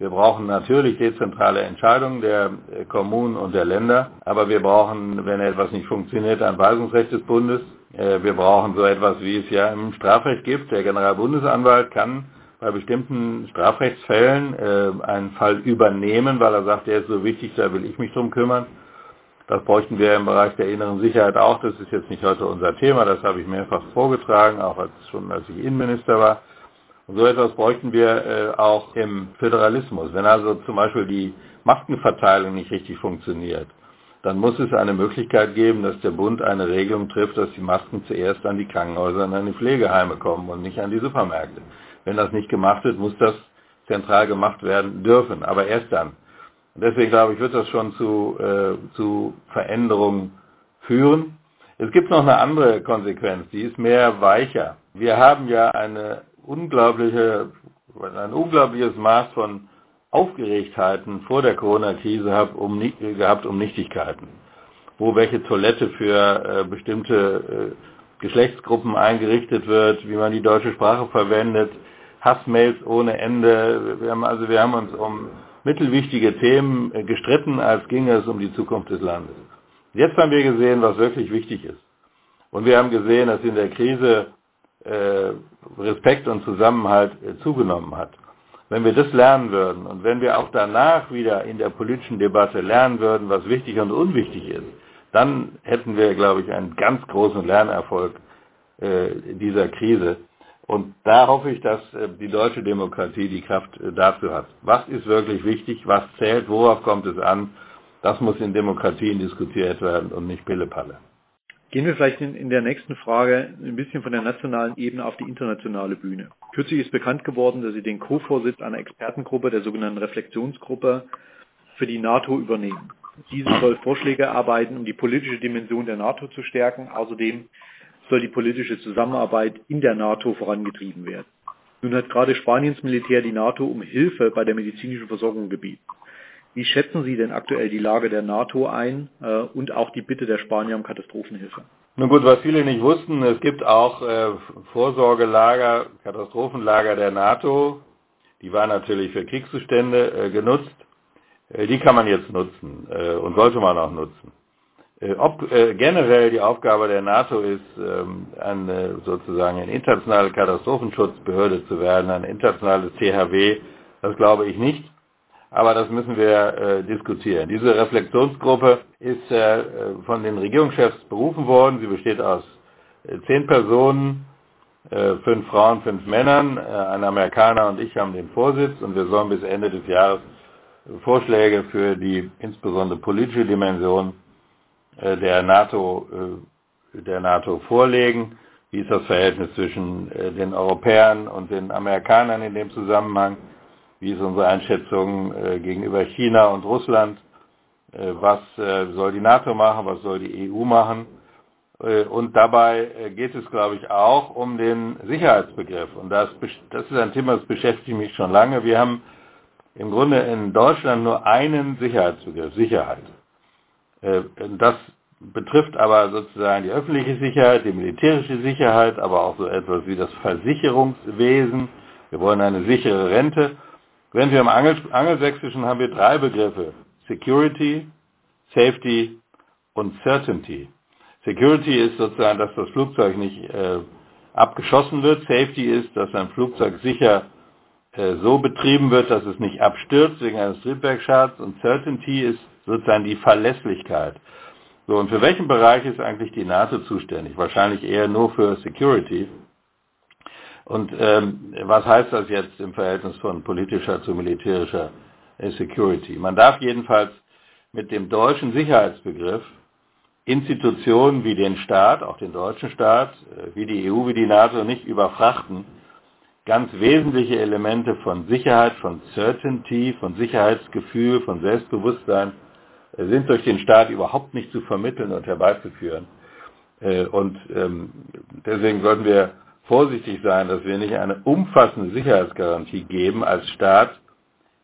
wir brauchen natürlich dezentrale Entscheidungen der Kommunen und der Länder, aber wir brauchen, wenn etwas nicht funktioniert, ein Weisungsrecht des Bundes. Äh, wir brauchen so etwas, wie es ja im Strafrecht gibt. Der Generalbundesanwalt kann bei bestimmten Strafrechtsfällen äh, einen Fall übernehmen, weil er sagt, der ist so wichtig, da will ich mich drum kümmern. Das bräuchten wir im Bereich der inneren Sicherheit auch. Das ist jetzt nicht heute unser Thema. Das habe ich mehrfach vorgetragen, auch als, schon als ich Innenminister war. Und so etwas bräuchten wir äh, auch im Föderalismus. Wenn also zum Beispiel die Maskenverteilung nicht richtig funktioniert, dann muss es eine Möglichkeit geben, dass der Bund eine Regelung trifft, dass die Masken zuerst an die Krankenhäuser und an die Pflegeheime kommen und nicht an die Supermärkte. Wenn das nicht gemacht wird, muss das zentral gemacht werden dürfen, aber erst dann. Und deswegen glaube ich, wird das schon zu, äh, zu Veränderungen führen. Es gibt noch eine andere Konsequenz, die ist mehr weicher. Wir haben ja eine unglaubliche, ein unglaubliches Maß von Aufgeregtheiten vor der Corona-Krise gehabt um, gehabt um Nichtigkeiten. Wo welche Toilette für äh, bestimmte äh, Geschlechtsgruppen eingerichtet wird, wie man die deutsche Sprache verwendet, Hassmails ohne Ende. Wir haben also wir haben uns um mittelwichtige Themen äh, gestritten, als ginge es um die Zukunft des Landes. Jetzt haben wir gesehen, was wirklich wichtig ist. Und wir haben gesehen, dass in der Krise äh, Respekt und Zusammenhalt äh, zugenommen hat. Wenn wir das lernen würden und wenn wir auch danach wieder in der politischen Debatte lernen würden, was wichtig und unwichtig ist, dann hätten wir, glaube ich, einen ganz großen Lernerfolg äh, dieser Krise. Und da hoffe ich, dass äh, die deutsche Demokratie die Kraft äh, dafür hat. Was ist wirklich wichtig? Was zählt? Worauf kommt es an? Das muss in Demokratien diskutiert werden und nicht Pillepalle. Gehen wir vielleicht in, in, der nächsten Frage ein bisschen von der nationalen Ebene auf die internationale Bühne. Kürzlich ist bekannt geworden, dass Sie den Co-Vorsitz einer Expertengruppe, der sogenannten Reflexionsgruppe, für die NATO übernehmen. Diese soll Vorschläge erarbeiten, um die politische Dimension der NATO zu stärken. Außerdem soll die politische Zusammenarbeit in der NATO vorangetrieben werden. Nun hat gerade Spaniens Militär die NATO um Hilfe bei der medizinischen Versorgung gebeten. Wie schätzen Sie denn aktuell die Lage der NATO ein äh, und auch die Bitte der Spanier um Katastrophenhilfe? Nun gut, was viele nicht wussten, es gibt auch äh, Vorsorgelager, Katastrophenlager der NATO. Die waren natürlich für Kriegszustände äh, genutzt. Äh, die kann man jetzt nutzen äh, und sollte man auch nutzen. Äh, ob generell die Aufgabe der NATO ist, ähm, eine, sozusagen eine internationale Katastrophenschutzbehörde zu werden, ein internationales THW, das glaube ich nicht aber das müssen wir äh, diskutieren. Diese Reflexionsgruppe ist äh, von den Regierungschefs berufen worden. Sie besteht aus äh, zehn Personen, äh, fünf Frauen, fünf Männern. Äh, ein Amerikaner und ich haben den Vorsitz und wir sollen bis Ende des Jahres Vorschläge für die insbesondere politische Dimension äh, der NATO äh, der NATO vorlegen. Wie ist das Verhältnis zwischen äh, den Europäern und den Amerikanern in dem Zusammenhang? Wie ist unsere Einschätzung äh, gegenüber China und Russland? Äh, was äh, soll die NATO machen? Was soll die EU machen? Äh, und dabei äh, geht es, glaube ich, auch um den Sicherheitsbegriff. Und das, das ist ein Thema, das beschäftigt mich schon lange. Wir haben im Grunde in Deutschland nur einen Sicherheitsbegriff, Sicherheit. Äh, das betrifft aber sozusagen die öffentliche Sicherheit, die militärische Sicherheit, aber auch so etwas wie das Versicherungswesen. Wir wollen eine sichere Rente. Wenn wir im Angel Angelsächsischen haben wir drei Begriffe. Security, Safety und Certainty. Security ist sozusagen, dass das Flugzeug nicht äh, abgeschossen wird. Safety ist, dass ein Flugzeug sicher äh, so betrieben wird, dass es nicht abstürzt wegen eines Triebwerkschadens. Und Certainty ist sozusagen die Verlässlichkeit. So, und für welchen Bereich ist eigentlich die NATO zuständig? Wahrscheinlich eher nur für Security. Und ähm, was heißt das jetzt im Verhältnis von politischer zu militärischer Security? Man darf jedenfalls mit dem deutschen Sicherheitsbegriff Institutionen wie den Staat, auch den deutschen Staat, äh, wie die EU, wie die NATO nicht überfrachten, ganz wesentliche Elemente von Sicherheit, von Certainty, von Sicherheitsgefühl, von Selbstbewusstsein äh, sind durch den Staat überhaupt nicht zu vermitteln und herbeizuführen. Äh, und ähm, deswegen sollten wir vorsichtig sein, dass wir nicht eine umfassende Sicherheitsgarantie geben als Staat,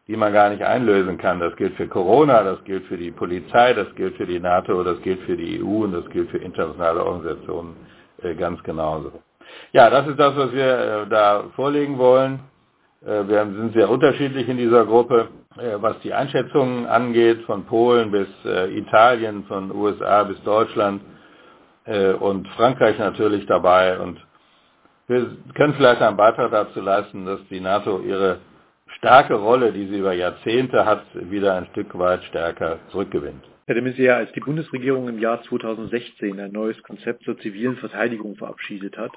die man gar nicht einlösen kann. Das gilt für Corona, das gilt für die Polizei, das gilt für die NATO, das gilt für die EU und das gilt für internationale Organisationen äh, ganz genauso. Ja, das ist das, was wir äh, da vorlegen wollen. Wir sind sehr unterschiedlich in dieser Gruppe, was die Einschätzungen angeht, von Polen bis äh, Italien, von USA bis Deutschland äh, und Frankreich natürlich dabei. Und wir können vielleicht einen Beitrag dazu leisten, dass die NATO ihre starke Rolle, die sie über Jahrzehnte hat, wieder ein Stück weit stärker zurückgewinnt. Herr de Maizière, als die Bundesregierung im Jahr 2016 ein neues Konzept zur zivilen Verteidigung verabschiedet hat,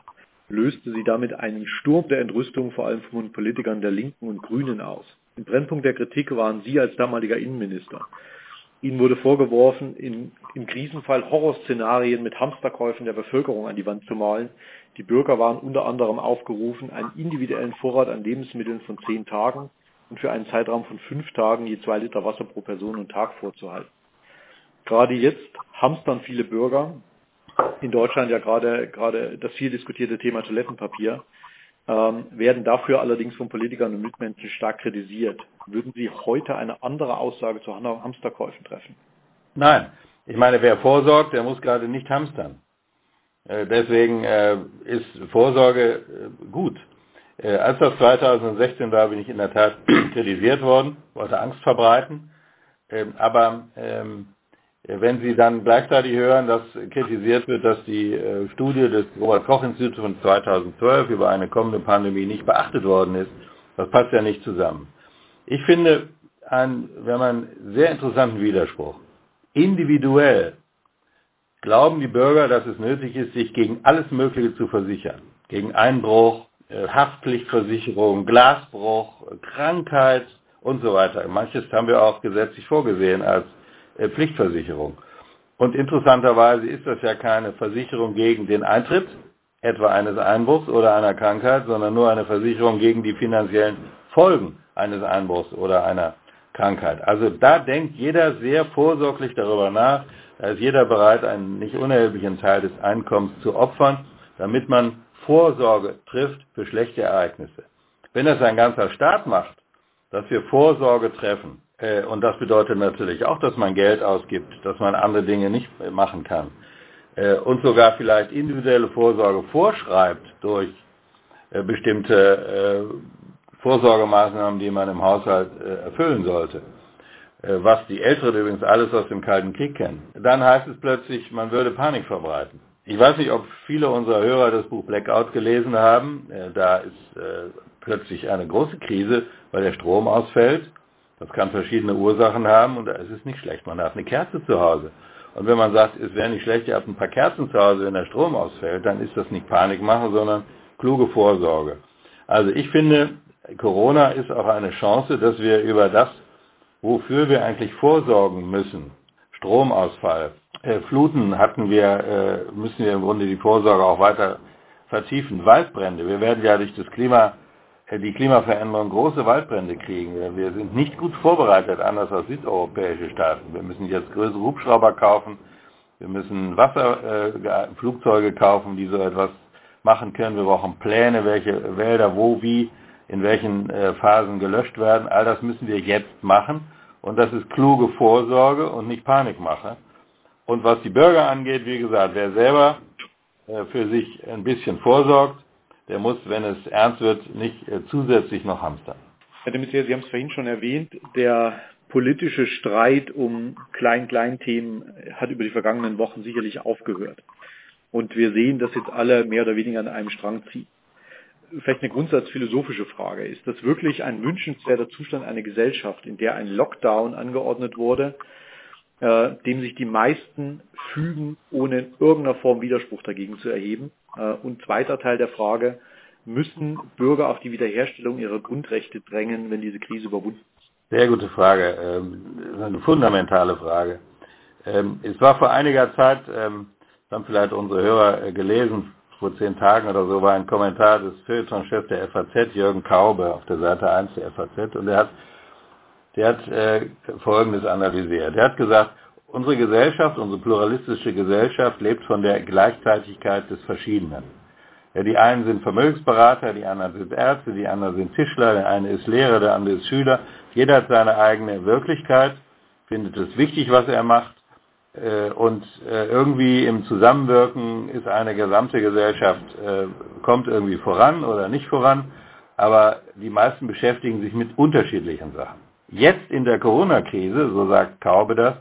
löste sie damit einen Sturm der Entrüstung vor allem von Politikern der Linken und Grünen aus. Im Brennpunkt der Kritik waren Sie als damaliger Innenminister. Ihnen wurde vorgeworfen, in, im Krisenfall Horrorszenarien mit Hamsterkäufen der Bevölkerung an die Wand zu malen, die Bürger waren unter anderem aufgerufen, einen individuellen Vorrat an Lebensmitteln von zehn Tagen und für einen Zeitraum von fünf Tagen je zwei Liter Wasser pro Person und Tag vorzuhalten. Gerade jetzt hamstern viele Bürger, in Deutschland ja gerade, gerade das viel diskutierte Thema Toilettenpapier, ähm, werden dafür allerdings von Politikern und Mitmenschen stark kritisiert. Würden Sie heute eine andere Aussage zu Hamsterkäufen treffen? Nein. Ich meine, wer vorsorgt, der muss gerade nicht hamstern. Äh, deswegen äh, ist Vorsorge äh, gut. Als das 2016 war, bin ich in der Tat (clears throat) kritisiert worden, wollte Angst verbreiten. Ähm, aber ähm, wenn Sie dann gleichzeitig hören, dass kritisiert wird, dass die Studie des Robert Koch Instituts von 2012 über eine kommende Pandemie nicht beachtet worden ist, das passt ja nicht zusammen. Ich finde einen, wenn man sehr interessanten Widerspruch. Individuell glauben die Bürger, dass es nötig ist, sich gegen alles Mögliche zu versichern. Gegen Einbruch, äh, Haftpflichtversicherung, Glasbruch, Krankheit und so weiter. Manches haben wir auch gesetzlich vorgesehen als äh, Pflichtversicherung. Und interessanterweise ist das ja keine Versicherung gegen den Eintritt, etwa eines Einbruchs oder einer Krankheit, sondern nur eine Versicherung gegen die finanziellen Folgen eines Einbruchs oder einer Krankheit. Also da denkt jeder sehr vorsorglich darüber nach, da ist jeder bereit, einen nicht unerheblichen Teil des Einkommens zu opfern, damit man Vorsorge trifft für schlechte Ereignisse. Wenn das ein ganzer Staat macht, dass wir Vorsorge treffen, äh, und das bedeutet natürlich auch, dass man Geld ausgibt, dass man andere Dinge nicht machen kann, äh, und sogar vielleicht individuelle Vorsorge vorschreibt durch äh, bestimmte äh, Vorsorgemaßnahmen, die man im Haushalt äh, erfüllen sollte, äh, was die Älteren übrigens alles aus dem Kalten Krieg kennen. Dann heißt es plötzlich, man würde Panik verbreiten. Ich weiß nicht, ob viele unserer Hörer das Buch Blackout gelesen haben. Äh, da ist äh, plötzlich eine große Krise, weil der Strom ausfällt. Das kann verschiedene Ursachen haben und da ist es nicht schlecht. Man hat eine Kerze zu Hause. Und wenn man sagt, es wäre nicht schlecht, ihr habt ein paar Kerzen zu Hause, wenn der Strom ausfällt, dann ist das nicht Panik machen, sondern kluge Vorsorge. Also ich finde, Corona ist auch eine Chance, dass wir über das wofür wir eigentlich vorsorgen müssen. Stromausfall, äh, Fluten hatten wir, äh, müssen wir im Grunde die Vorsorge auch weiter vertiefen. Waldbrände, wir werden ja durch das Klima, die Klimaveränderung große Waldbrände kriegen. Wir sind nicht gut vorbereitet, anders als südeuropäische Staaten. Wir müssen jetzt größere Hubschrauber kaufen, wir müssen Wasserflugzeuge äh, kaufen, die so etwas machen können. Wir brauchen Pläne, welche Wälder wo wie in welchen äh, Phasen gelöscht werden. All das müssen wir jetzt machen. Und das ist kluge Vorsorge und nicht Panikmache. Und was die Bürger angeht, wie gesagt, wer selber äh, für sich ein bisschen vorsorgt, der muss, wenn es ernst wird, nicht äh, zusätzlich noch hamstern. Herr de Maizière, Sie haben es vorhin schon erwähnt, der politische Streit um Klein-Klein-Themen hat über die vergangenen Wochen sicherlich aufgehört. Und wir sehen, dass jetzt alle mehr oder weniger an einem Strang ziehen vielleicht eine grundsatzphilosophische Frage. Ist das wirklich ein wünschenswerter Zustand einer Gesellschaft, in der ein Lockdown angeordnet wurde, äh, dem sich die meisten fügen, ohne in irgendeiner Form Widerspruch dagegen zu erheben? Äh, und zweiter Teil der Frage, müssen Bürger auf die Wiederherstellung ihrer Grundrechte drängen, wenn diese Krise überwunden ist? Sehr gute Frage, ähm, eine fundamentale Frage. Ähm, es war vor einiger Zeit, ähm, haben vielleicht unsere Hörer äh, gelesen, vor zehn Tagen oder so war ein Kommentar des Feuilletonchefs der FAZ, Jürgen Kaube, auf der Seite 1 der FAZ, und der hat, der hat äh, Folgendes analysiert. Er hat gesagt, unsere Gesellschaft, unsere pluralistische Gesellschaft lebt von der Gleichzeitigkeit des Verschiedenen. Ja, die einen sind Vermögensberater, die anderen sind Ärzte, die anderen sind Tischler, der eine ist Lehrer, der andere ist Schüler. Jeder hat seine eigene Wirklichkeit, findet es wichtig, was er macht. Äh, und äh, irgendwie im Zusammenwirken ist eine gesamte Gesellschaft, äh, kommt irgendwie voran oder nicht voran. Aber die meisten beschäftigen sich mit unterschiedlichen Sachen. Jetzt in der Corona-Krise, so sagt Kaube das,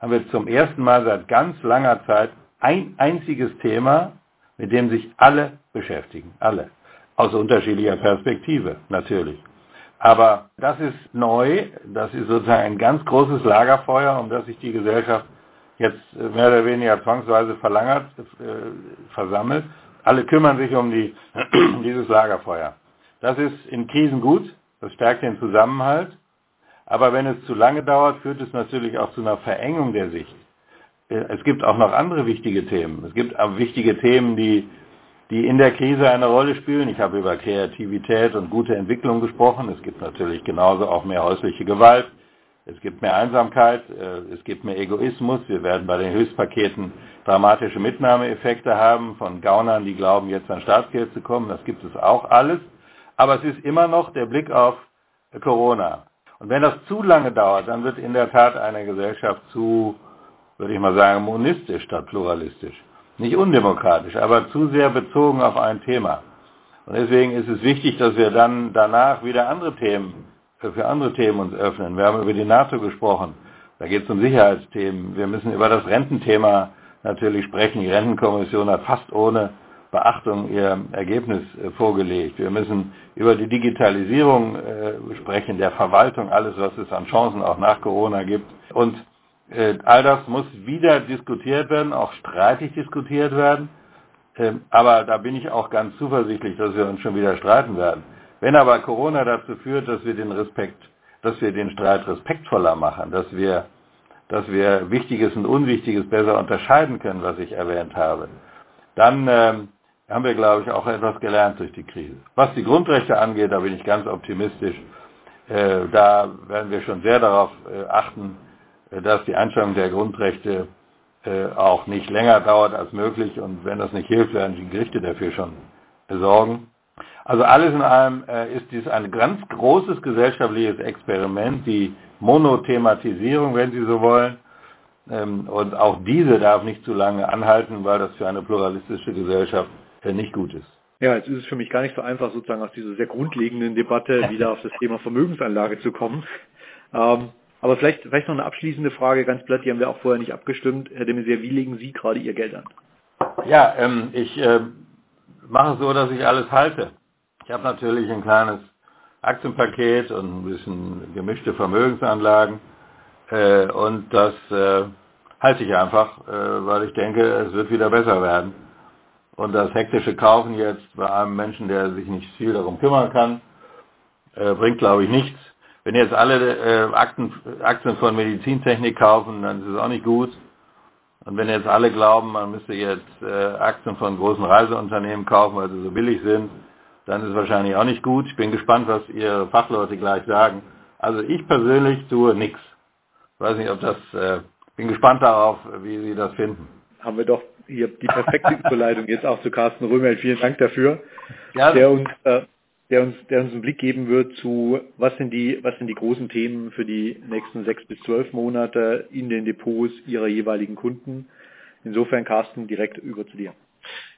haben wir zum ersten Mal seit ganz langer Zeit ein einziges Thema, mit dem sich alle beschäftigen. Alle. Aus unterschiedlicher Perspektive, natürlich. Aber das ist neu, das ist sozusagen ein ganz großes Lagerfeuer, um das sich die Gesellschaft jetzt mehr oder weniger zwangsweise verlangert, äh, versammelt. Alle kümmern sich um die, (clears throat) dieses Lagerfeuer. Das ist in Krisen gut, das stärkt den Zusammenhalt. Aber wenn es zu lange dauert, führt es natürlich auch zu einer Verengung der Sicht. Äh, es gibt auch noch andere wichtige Themen. Es gibt wichtige Themen, die, die in der Krise eine Rolle spielen. Ich habe über Kreativität und gute Entwicklung gesprochen. Es gibt natürlich genauso auch mehr häusliche Gewalt. Es gibt mehr Einsamkeit, äh, es gibt mehr Egoismus. Wir werden bei den Hilfspaketen dramatische Mitnahmeeffekte haben von Gaunern, die glauben, jetzt an Staatsgeld zu kommen. Das gibt es auch alles. Aber es ist immer noch der Blick auf Corona. Und wenn das zu lange dauert, dann wird in der Tat eine Gesellschaft zu, würde ich mal sagen, monistisch statt pluralistisch. Nicht undemokratisch, aber zu sehr bezogen auf ein Thema. Und deswegen ist es wichtig, dass wir dann danach wieder andere Themen, für andere Themen uns öffnen. Wir haben über die NATO gesprochen. Da geht es um Sicherheitsthemen. Wir müssen über das Rententhema natürlich sprechen. Die Rentenkommission hat fast ohne Beachtung ihr Ergebnis äh, vorgelegt. Wir müssen über die Digitalisierung äh, sprechen, der Verwaltung, alles, was es an Chancen auch nach Corona gibt. Und äh, all das muss wieder diskutiert werden, auch streitig diskutiert werden. Ähm, aber da bin ich auch ganz zuversichtlich, dass wir uns schon wieder streiten werden. Wenn aber Corona dazu führt, dass wir den Respekt, dass wir den Streit respektvoller machen, dass wir, dass wir Wichtiges und Unwichtiges besser unterscheiden können, was ich erwähnt habe, dann haben wir, glaube ich, auch etwas gelernt durch die Krise. Was die Grundrechte angeht, da bin ich ganz optimistisch. Äh, da werden wir schon sehr darauf äh, achten, äh, dass die Einschränkung der Grundrechte auch nicht länger dauert als möglich. Und wenn das nicht hilft, werden die Gerichte dafür schon sorgen. Also alles in allem ist dies ein ganz großes gesellschaftliches Experiment, die Monothematisierung, wenn Sie so wollen. Ähm, und auch diese darf nicht zu lange anhalten, weil das für eine pluralistische Gesellschaft nicht gut ist. Ja, jetzt ist es für mich gar nicht so einfach, sozusagen aus dieser sehr grundlegenden Debatte (laughs) wieder auf das Thema Vermögensanlage zu kommen. Ähm, aber vielleicht, vielleicht noch eine abschließende Frage, ganz platt, die haben wir auch vorher nicht abgestimmt. Herr de Maizière, wie legen Sie gerade Ihr Geld an? Ja, ähm, ich äh, mache es so, dass ich alles halte. Ich habe natürlich ein kleines Aktienpaket und ein bisschen gemischte Vermögensanlagen äh, und das äh, halte ich einfach, äh, weil ich denke, es wird wieder besser werden. Und das hektische Kaufen jetzt bei einem Menschen, der sich nicht viel darum kümmern kann, äh, bringt, glaube ich, nichts. Wenn jetzt alle äh, Akten, Aktien von Medizintechnik kaufen, dann ist es auch nicht gut. Und wenn jetzt alle glauben, man müsste jetzt äh, Aktien von großen Reiseunternehmen kaufen, weil sie so billig sind, dann ist es wahrscheinlich auch nicht gut. Ich bin gespannt, was Ihre Fachleute gleich sagen. Also ich persönlich tue nichts. Weiß nicht, ob das, äh, bin gespannt darauf, wie Sie das finden. Haben wir doch hier die perfekte (laughs) Überleitung jetzt auch zu Carsten Römel. Vielen Dank dafür, ja. der uns, äh, der uns, der uns einen Blick geben wird zu, was sind die, was sind die großen Themen für die nächsten sechs bis zwölf Monate in den Depots ihrer jeweiligen Kunden. Insofern, Carsten, direkt über zu dir.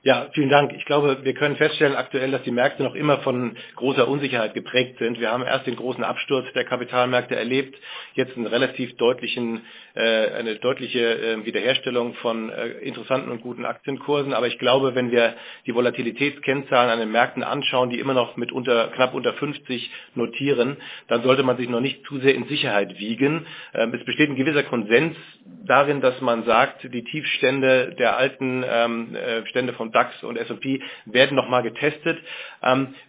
Ja, vielen Dank. Ich glaube, wir können feststellen aktuell, dass die Märkte noch immer von großer Unsicherheit geprägt sind. Wir haben erst den großen Absturz der Kapitalmärkte erlebt, jetzt einen relativ deutlichen, eine deutliche äh, Wiederherstellung von äh, interessanten und guten Aktienkursen. Aber ich glaube, wenn wir die Volatilitätskennzahlen an den Märkten anschauen, die immer noch mit unter, knapp unter 50 notieren, dann sollte man sich noch nicht zu sehr in Sicherheit wiegen. Ähm, es besteht ein gewisser Konsens darin, dass man sagt, die Tiefstände der alten ähm, äh, Stände von DAX und S&P werden nochmal getestet.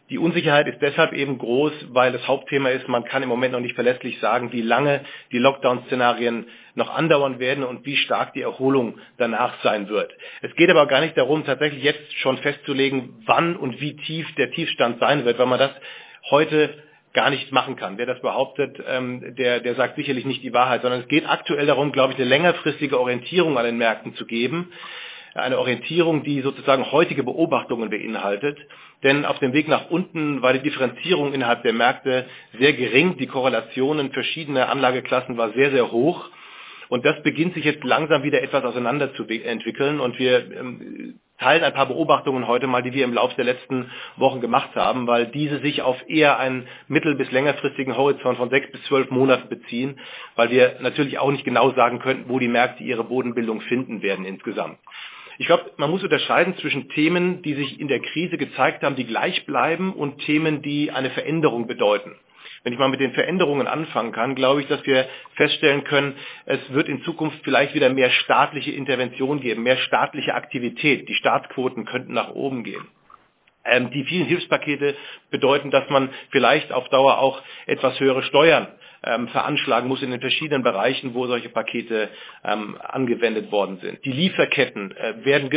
Die Unsicherheit ist deshalb eben groß, weil das Hauptthema ist, man kann im Moment noch nicht verlässlich sagen, wie lange die Lockdown-Szenarien noch andauern werden und wie stark die Erholung danach sein wird. Es geht aber gar nicht darum, tatsächlich jetzt schon festzulegen, wann und wie tief der Tiefstand sein wird, weil man das heute gar nicht machen kann. Wer das behauptet, ähm, der, der sagt sicherlich nicht die Wahrheit, sondern es geht aktuell darum, glaube ich, eine längerfristige Orientierung an den Märkten zu geben. Eine Orientierung, die sozusagen heutige Beobachtungen beinhaltet. Denn auf dem Weg nach unten war die Differenzierung innerhalb der Märkte sehr gering. Die Korrelationen verschiedener Anlageklassen war sehr, sehr hoch. Und das beginnt sich jetzt langsam wieder etwas auseinander zu entwickeln. Und wir ähm, teilen ein paar Beobachtungen heute mal, die wir im Laufe der letzten Wochen gemacht haben, weil diese sich auf eher einen mittel- bis längerfristigen Horizont von sechs bis zwölf Monaten beziehen, weil wir natürlich auch nicht genau sagen könnten, wo die Märkte ihre Bodenbildung finden werden insgesamt. Ich glaube, man muss unterscheiden zwischen Themen, die sich in der Krise gezeigt haben, die gleich bleiben und Themen, die eine Veränderung bedeuten. Wenn ich mal mit den Veränderungen anfangen kann, glaube ich, dass wir feststellen können, es wird in Zukunft vielleicht wieder mehr staatliche Intervention geben, mehr staatliche Aktivität. Die Staatsquoten könnten nach oben gehen. Ähm, die vielen Hilfspakete bedeuten, dass man vielleicht auf Dauer auch etwas höhere Steuern ähm, veranschlagen muss in den verschiedenen Bereichen, wo solche Pakete ähm, angewendet worden sind. Die Lieferketten äh, werden,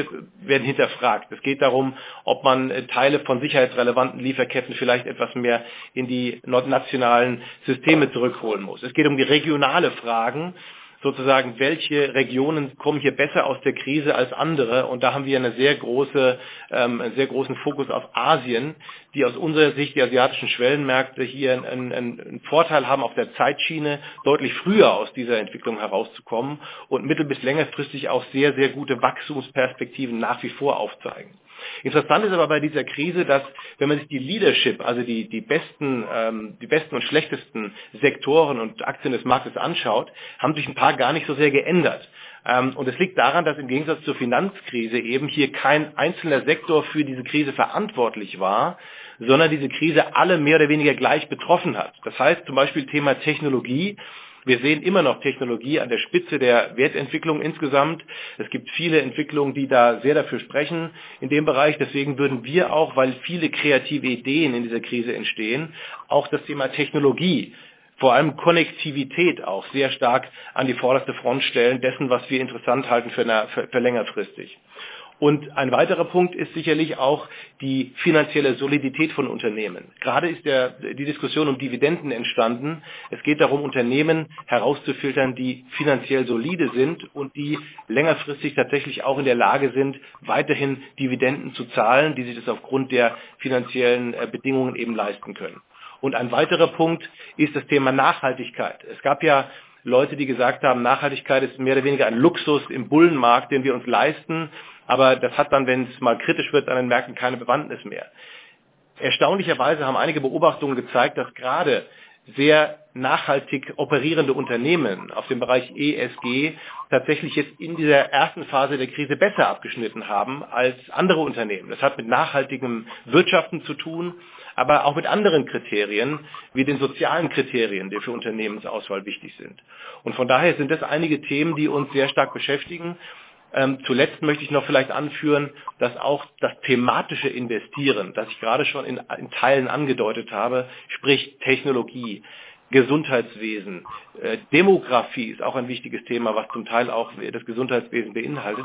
werden hinterfragt. Es geht darum, ob man äh, Teile von sicherheitsrelevanten Lieferketten vielleicht etwas mehr in die nationalen Systeme zurückholen muss. Es geht um die regionale Fragen sozusagen, welche Regionen kommen hier besser aus der Krise als andere. Und da haben wir eine sehr große, ähm, einen sehr großen Fokus auf Asien, die aus unserer Sicht die asiatischen Schwellenmärkte hier einen, einen, einen Vorteil haben, auf der Zeitschiene deutlich früher aus dieser Entwicklung herauszukommen und mittel- bis längerfristig auch sehr, sehr gute Wachstumsperspektiven nach wie vor aufzeigen. Interessant ist aber bei dieser Krise, dass wenn man sich die Leadership, also die, die besten, ähm, die besten und schlechtesten Sektoren und Aktien des Marktes anschaut, haben sich ein paar gar nicht so sehr geändert. Ähm, und es liegt daran, dass im Gegensatz zur Finanzkrise eben hier kein einzelner Sektor für diese Krise verantwortlich war, sondern diese Krise alle mehr oder weniger gleich betroffen hat. Das heißt zum Beispiel Thema Technologie wir sehen immer noch Technologie an der Spitze der Wertentwicklung insgesamt. Es gibt viele Entwicklungen, die da sehr dafür sprechen in dem Bereich. Deswegen würden wir auch, weil viele kreative Ideen in dieser Krise entstehen, auch das Thema Technologie vor allem Konnektivität auch sehr stark an die vorderste Front stellen, dessen, was wir interessant halten für, eine, für, für längerfristig. Und ein weiterer Punkt ist sicherlich auch die finanzielle Solidität von Unternehmen. Gerade ist der, die Diskussion um Dividenden entstanden. Es geht darum, Unternehmen herauszufiltern, die finanziell solide sind und die längerfristig tatsächlich auch in der Lage sind, weiterhin Dividenden zu zahlen, die sich das aufgrund der finanziellen äh, Bedingungen eben leisten können. Und ein weiterer Punkt ist das Thema Nachhaltigkeit. Es gab ja Leute, die gesagt haben, Nachhaltigkeit ist mehr oder weniger ein Luxus im Bullenmarkt, den wir uns leisten aber das hat dann, wenn es mal kritisch wird, an den Märkten keine Bewandtnis mehr. Erstaunlicherweise haben einige Beobachtungen gezeigt, dass gerade sehr nachhaltig operierende Unternehmen auf dem Bereich ESG tatsächlich jetzt in dieser ersten Phase der Krise besser abgeschnitten haben als andere Unternehmen. Das hat mit nachhaltigem Wirtschaften zu tun, aber auch mit anderen Kriterien, wie den sozialen Kriterien, die für Unternehmensauswahl wichtig sind. Und von daher sind das einige Themen, die uns sehr stark beschäftigen ähm, zuletzt möchte ich noch vielleicht anführen, dass auch das thematische Investieren, das ich gerade schon in, in Teilen angedeutet habe, sprich Technologie, Gesundheitswesen, äh, Demografie ist auch ein wichtiges Thema, was zum Teil auch das Gesundheitswesen beinhaltet.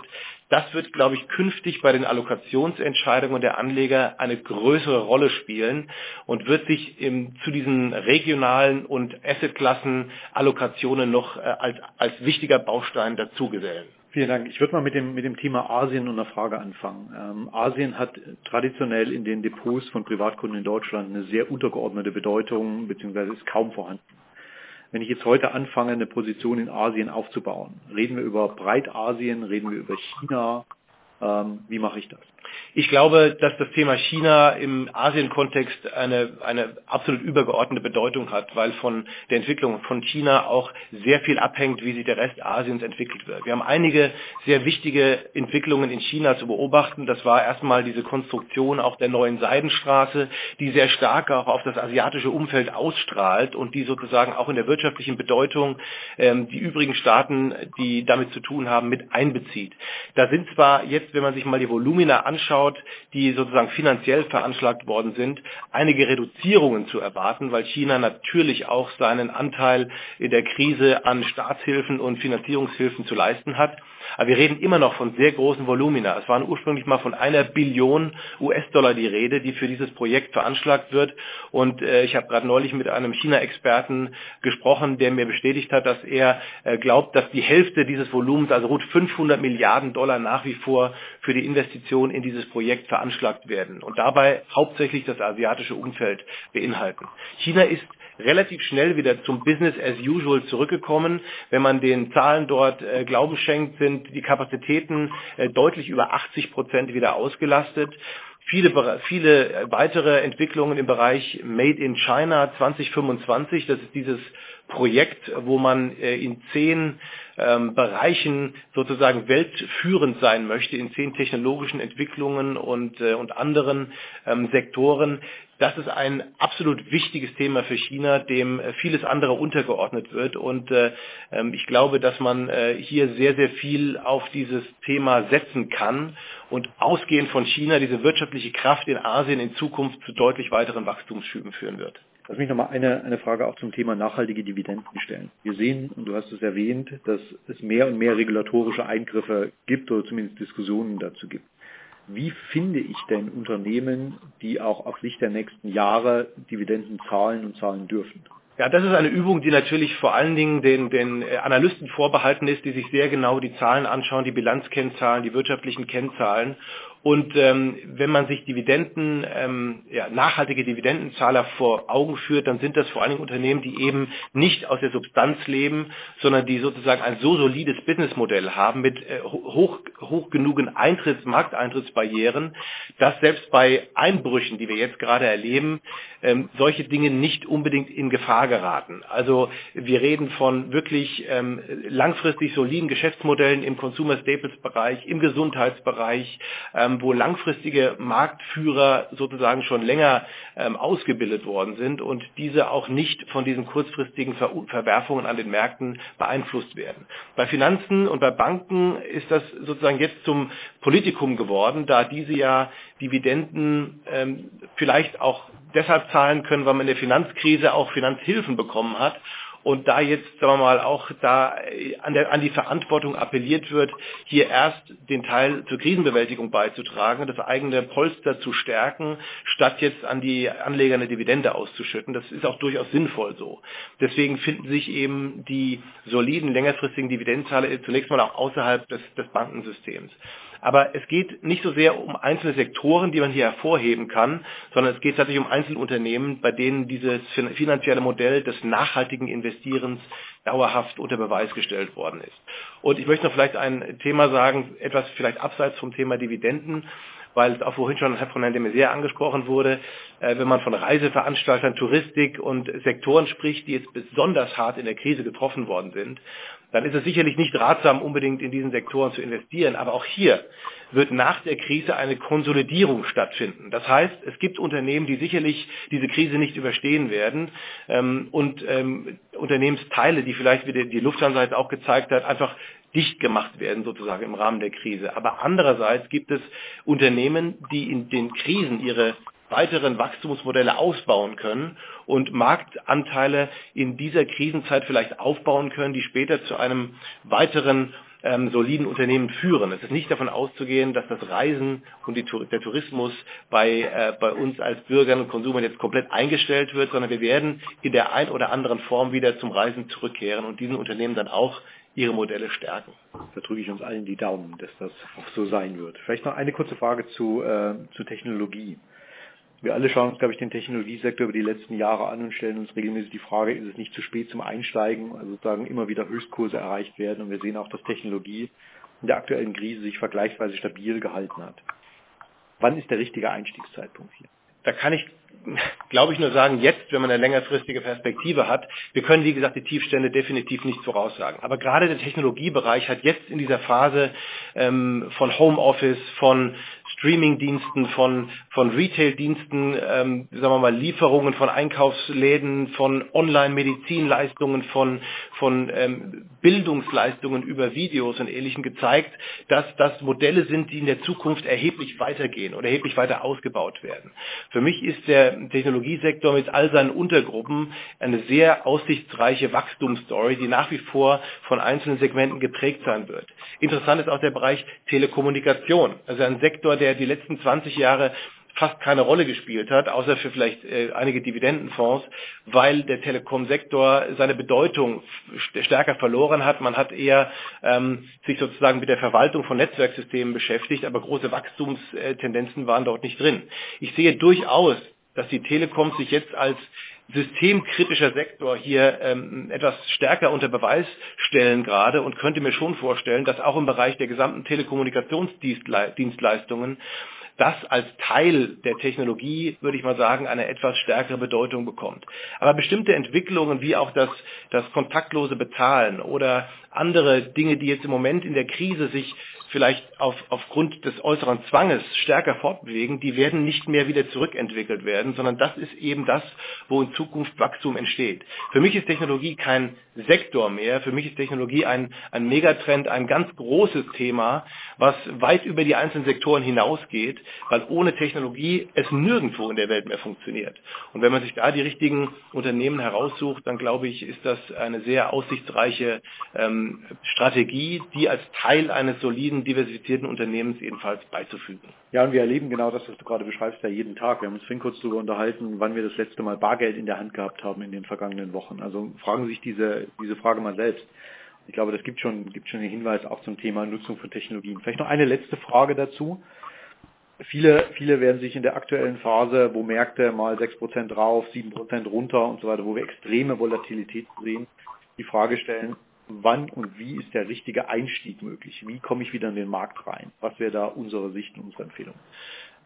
Das wird, glaube ich, künftig bei den Allokationsentscheidungen der Anleger eine größere Rolle spielen und wird sich im, zu diesen regionalen und Assetklassen Allokationen noch äh, als, als wichtiger Baustein dazugesellen. Vielen Dank. Ich würde mal mit dem, mit dem Thema Asien und einer Frage anfangen. Ähm, Asien hat traditionell in den Depots von Privatkunden in Deutschland eine sehr untergeordnete Bedeutung, beziehungsweise ist kaum vorhanden. Wenn ich jetzt heute anfange, eine Position in Asien aufzubauen, reden wir über Breitasien, reden wir über China, ähm, wie mache ich das? Ich glaube, dass das Thema China im Asien-Kontext eine, eine absolut übergeordnete Bedeutung hat, weil von der Entwicklung von China auch sehr viel abhängt, wie sich der Rest Asiens entwickelt wird. Wir haben einige sehr wichtige Entwicklungen in China zu beobachten. Das war erstmal diese Konstruktion auch der neuen Seidenstraße, die sehr stark auch auf das asiatische Umfeld ausstrahlt und die sozusagen auch in der wirtschaftlichen Bedeutung ähm, die übrigen Staaten, die damit zu tun haben, mit einbezieht. Da sind zwar jetzt wenn man sich mal die Volumina anschaut, die sozusagen finanziell veranschlagt worden sind, einige Reduzierungen zu erwarten, weil China natürlich auch seinen Anteil in der Krise an Staatshilfen und Finanzierungshilfen zu leisten hat. Aber wir reden immer noch von sehr großen Volumina. Es waren ursprünglich mal von einer Billion US-Dollar die Rede, die für dieses Projekt veranschlagt wird. Und äh, ich habe gerade neulich mit einem China-Experten gesprochen, der mir bestätigt hat, dass er äh, glaubt, dass die Hälfte dieses Volumens, also rund 500 Milliarden Dollar nach wie vor für die Investition in dieses Projekt veranschlagt werden und dabei hauptsächlich das asiatische Umfeld beinhalten. China ist relativ schnell wieder zum Business as usual zurückgekommen. Wenn man den Zahlen dort äh, Glauben schenkt, sind die Kapazitäten äh, deutlich über 80 Prozent wieder ausgelastet. Viele, viele weitere Entwicklungen im Bereich Made in China 2025. Das ist dieses Projekt, wo man äh, in zehn ähm, Bereichen sozusagen weltführend sein möchte, in zehn technologischen Entwicklungen und, äh, und anderen ähm, Sektoren. Das ist ein absolut wichtiges Thema für China, dem äh, vieles andere untergeordnet wird. Und äh, ähm, ich glaube, dass man äh, hier sehr, sehr viel auf dieses Thema setzen kann und ausgehend von China diese wirtschaftliche Kraft in Asien in Zukunft zu deutlich weiteren Wachstumsschüben führen wird. Lass mich nochmal eine, eine Frage auch zum Thema nachhaltige Dividenden stellen. Wir sehen, und du hast es erwähnt, dass es mehr und mehr regulatorische Eingriffe gibt oder zumindest Diskussionen dazu gibt. Wie finde ich denn Unternehmen, die auch auf Sicht der nächsten Jahre Dividenden zahlen und zahlen dürfen? Ja, das ist eine Übung, die natürlich vor allen Dingen den, den Analysten vorbehalten ist, die sich sehr genau die Zahlen anschauen, die Bilanzkennzahlen, die wirtschaftlichen Kennzahlen und ähm, wenn man sich Dividenden, ähm, ja, nachhaltige Dividendenzahler vor Augen führt, dann sind das vor allen Dingen Unternehmen, die eben nicht aus der Substanz leben, sondern die sozusagen ein so solides Businessmodell haben mit äh, hoch, hoch genugen Eintritts, Markteintrittsbarrieren, dass selbst bei Einbrüchen, die wir jetzt gerade erleben, ähm, solche Dinge nicht unbedingt in Gefahr geraten. Also wir reden von wirklich ähm, langfristig soliden Geschäftsmodellen im Consumer Staples Bereich, im Gesundheitsbereich, ähm, wo langfristige Marktführer sozusagen schon länger ähm, ausgebildet worden sind und diese auch nicht von diesen kurzfristigen Ver Verwerfungen an den Märkten beeinflusst werden. Bei Finanzen und bei Banken ist das sozusagen jetzt zum Politikum geworden, da diese ja Dividenden ähm, vielleicht auch deshalb zahlen können, weil man in der Finanzkrise auch Finanzhilfen bekommen hat und da jetzt, sagen wir mal, auch da an, der, an die Verantwortung appelliert wird, hier erst den Teil zur Krisenbewältigung beizutragen, das eigene Polster zu stärken, statt jetzt an die Anleger eine Dividende auszuschütten. Das ist auch durchaus sinnvoll so. Deswegen finden sich eben die soliden, längerfristigen Dividendenzahler zunächst mal auch außerhalb des, des Bankensystems. Aber es geht nicht so sehr um einzelne Sektoren, die man hier hervorheben kann, sondern es geht tatsächlich um Einzelunternehmen, bei denen dieses finanzielle Modell des nachhaltigen Investierens dauerhaft unter Beweis gestellt worden ist. Und ich möchte noch vielleicht ein Thema sagen, etwas vielleicht abseits vom Thema Dividenden weil es auch vorhin schon von Herrn de Maizière angesprochen wurde, äh, wenn man von Reiseveranstaltern, Touristik und Sektoren spricht, die jetzt besonders hart in der Krise getroffen worden sind, dann ist es sicherlich nicht ratsam, unbedingt in diesen Sektoren zu investieren. Aber auch hier wird nach der Krise eine Konsolidierung stattfinden. Das heißt, es gibt Unternehmen, die sicherlich diese Krise nicht überstehen werden ähm, und ähm, Unternehmensteile, die vielleicht, wie die Lufthansa jetzt auch gezeigt hat, einfach dicht gemacht werden sozusagen im Rahmen der Krise. Aber andererseits gibt es Unternehmen, die in den Krisen ihre weiteren Wachstumsmodelle ausbauen können und Marktanteile in dieser Krisenzeit vielleicht aufbauen können, die später zu einem weiteren ähm, soliden Unternehmen führen. Es ist nicht davon auszugehen, dass das Reisen und die, der Tourismus bei, äh, bei uns als Bürgern und Konsumern jetzt komplett eingestellt wird, sondern wir werden in der ein oder anderen Form wieder zum Reisen zurückkehren und diesen Unternehmen dann auch ihre Modelle stärken. Da drücke ich uns allen die Daumen, dass das auch so sein wird. Vielleicht noch eine kurze Frage zu, äh, zu Technologie. Wir alle schauen uns, glaube ich, den Technologiesektor über die letzten Jahre an und stellen uns regelmäßig die Frage, ist es nicht zu spät zum Einsteigen? Also sozusagen immer wieder Höchstkurse erreicht werden. Und wir sehen auch, dass Technologie in der aktuellen Krise sich vergleichsweise stabil gehalten hat. Wann ist der richtige Einstiegszeitpunkt hier? Da kann ich, glaube ich, nur sagen, jetzt, wenn man eine längerfristige Perspektive hat. Wir können, wie gesagt, die Tiefstände definitiv nicht voraussagen. Aber gerade der Technologiebereich hat jetzt in dieser Phase ähm, von Homeoffice, von Streaming-Diensten, von, von Retail-Diensten, ähm, sagen wir mal, Lieferungen von Einkaufsläden, von Online-Medizinleistungen, von, von ähm, Bildungsleistungen über Videos und Ähnlichem gezeigt, dass das Modelle sind, die in der Zukunft erheblich weitergehen oder erheblich weiter ausgebaut werden. Für mich ist der Technologiesektor mit all seinen Untergruppen eine sehr aussichtsreiche Wachstumsstory, die nach wie vor von einzelnen Segmenten geprägt sein wird. Interessant ist auch der Bereich Telekommunikation, also ein Sektor, der die letzten 20 Jahre fast keine Rolle gespielt hat, außer für vielleicht äh, einige Dividendenfonds, weil der Telekom-Sektor seine Bedeutung stärker verloren hat. Man hat eher ähm, sich sozusagen mit der Verwaltung von Netzwerksystemen beschäftigt, aber große Wachstumstendenzen waren dort nicht drin. Ich sehe durchaus, dass die Telekom sich jetzt als systemkritischer Sektor hier ähm, etwas stärker unter Beweis stellen gerade und könnte mir schon vorstellen, dass auch im Bereich der gesamten Telekommunikationsdienstleistungen das als Teil der Technologie, würde ich mal sagen, eine etwas stärkere Bedeutung bekommt. Aber bestimmte Entwicklungen wie auch das, das kontaktlose Bezahlen oder andere Dinge, die jetzt im Moment in der Krise sich vielleicht auf, aufgrund des äußeren Zwanges stärker fortbewegen, die werden nicht mehr wieder zurückentwickelt werden, sondern das ist eben das, wo in Zukunft Wachstum entsteht. Für mich ist Technologie kein Sektor mehr, für mich ist Technologie ein, ein Megatrend, ein ganz großes Thema, was weit über die einzelnen Sektoren hinausgeht, weil ohne Technologie es nirgendwo in der Welt mehr funktioniert. Und wenn man sich da die richtigen Unternehmen heraussucht, dann glaube ich, ist das eine sehr aussichtsreiche ähm, Strategie, die als Teil eines soliden, diversifizierten Unternehmens ebenfalls beizufügen. Ja, und wir erleben genau das, was du gerade beschreibst, ja jeden Tag. Wir haben uns vorhin kurz darüber unterhalten, wann wir das letzte Mal Bargeld in der Hand gehabt haben in den vergangenen Wochen. Also fragen sich diese, diese Frage mal selbst. Ich glaube, das gibt schon, gibt schon einen Hinweis auch zum Thema Nutzung von Technologien. Vielleicht noch eine letzte Frage dazu. Viele, viele werden sich in der aktuellen Phase, wo Märkte mal 6% drauf, 7% runter und so weiter, wo wir extreme Volatilität sehen, die Frage stellen, wann und wie ist der richtige Einstieg möglich? Wie komme ich wieder in den Markt rein? Was wäre da unsere Sicht und unsere Empfehlung?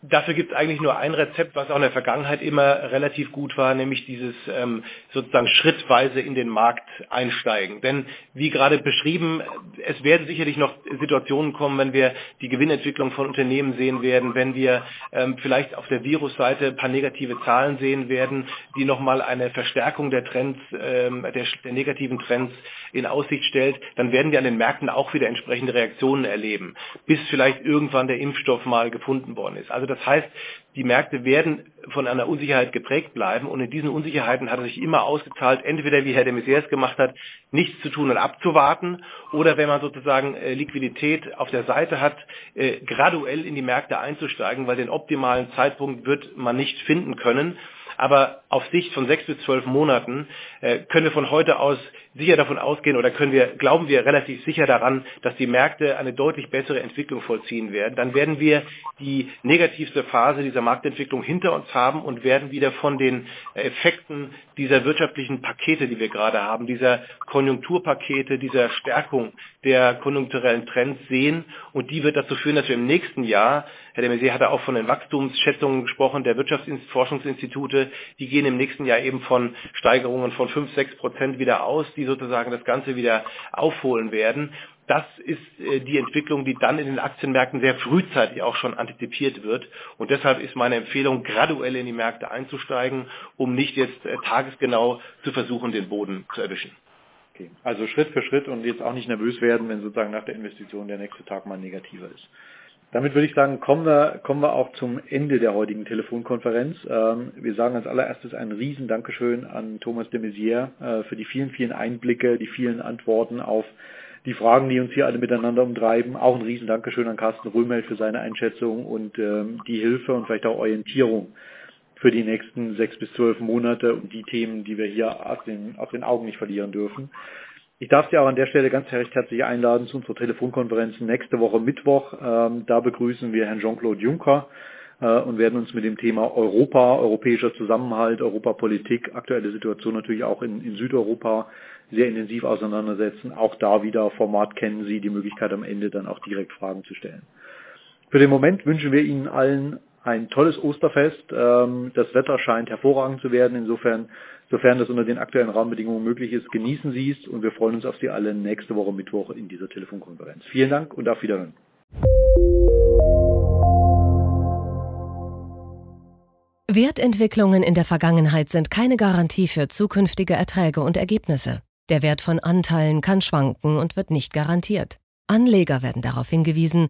Dafür gibt es eigentlich nur ein Rezept, was auch in der Vergangenheit immer relativ gut war, nämlich dieses ähm, sozusagen schrittweise in den Markt einsteigen. Denn wie gerade beschrieben, es werden sicherlich noch Situationen kommen, wenn wir die Gewinnentwicklung von Unternehmen sehen werden, wenn wir ähm, vielleicht auf der Virusseite ein paar negative Zahlen sehen werden, die nochmal eine Verstärkung der Trends, ähm, der, der negativen Trends in Aussicht stellt, dann werden wir an den Märkten auch wieder entsprechende Reaktionen erleben, bis vielleicht irgendwann der Impfstoff mal gefunden worden ist. Also das heißt, die Märkte werden von einer Unsicherheit geprägt bleiben und in diesen Unsicherheiten hat es sich immer ausgezahlt, entweder wie Herr de Maizière es gemacht hat, nichts zu tun und abzuwarten oder wenn man sozusagen äh, Liquidität auf der Seite hat, äh, graduell in die Märkte einzusteigen, weil den optimalen Zeitpunkt wird man nicht finden können. Aber auf Sicht von sechs bis zwölf Monaten äh, können wir von heute aus sicher davon ausgehen oder können wir, glauben wir relativ sicher daran, dass die Märkte eine deutlich bessere Entwicklung vollziehen werden. Dann werden wir die negativste Phase dieser Marktentwicklung hinter uns haben und werden wieder von den Effekten dieser wirtschaftlichen Pakete, die wir gerade haben, dieser Konjunkturpakete, dieser Stärkung der konjunkturellen Trends sehen. Und die wird dazu führen, dass wir im nächsten Jahr, Herr de Maizière hatte auch von den Wachstumsschätzungen gesprochen, der Wirtschaftsforschungsinstitute, die gehen im nächsten Jahr eben von Steigerungen von fünf, sechs Prozent wieder aus, die sozusagen das Ganze wieder aufholen werden. Das ist äh, die Entwicklung, die dann in den Aktienmärkten sehr frühzeitig auch schon antizipiert wird. Und deshalb ist meine Empfehlung, graduell in die Märkte einzusteigen, um nicht jetzt äh, tagesgenau zu versuchen, den Boden zu erwischen. Okay. Also Schritt für Schritt und jetzt auch nicht nervös werden, wenn sozusagen nach der Investition der nächste Tag mal negativer ist. Damit würde ich sagen, kommen wir, kommen wir auch zum Ende der heutigen Telefonkonferenz. Ähm, wir sagen als allererstes ein riesen Dankeschön an Thomas de Maizière äh, für die vielen, vielen Einblicke, die vielen Antworten auf die Fragen, die uns hier alle miteinander umtreiben. Auch ein riesen Dankeschön an Carsten Römel für seine Einschätzung und ähm, die Hilfe und vielleicht auch Orientierung für die nächsten sechs bis zwölf Monate und die Themen, die wir hier aus den, aus den Augen nicht verlieren dürfen. Ich darf Sie auch an der Stelle ganz herzlich einladen zu unserer Telefonkonferenz nächste Woche Mittwoch. Ähm, da begrüßen wir Herrn Jean-Claude Juncker äh, und werden uns mit dem Thema Europa, europäischer Zusammenhalt, Europapolitik, aktuelle Situation natürlich auch in, in Südeuropa sehr intensiv auseinandersetzen. Auch da wieder Format kennen Sie, die Möglichkeit am Ende dann auch direkt Fragen zu stellen. Für den Moment wünschen wir Ihnen allen ein tolles Osterfest. Ähm, das Wetter scheint hervorragend zu werden. Insofern Sofern das unter den aktuellen Rahmenbedingungen möglich ist, genießen Sie es und wir freuen uns auf Sie alle nächste Woche Mittwoch in dieser Telefonkonferenz. Vielen Dank und auf Wiederhören. Wertentwicklungen in der Vergangenheit sind keine Garantie für zukünftige Erträge und Ergebnisse. Der Wert von Anteilen kann schwanken und wird nicht garantiert. Anleger werden darauf hingewiesen,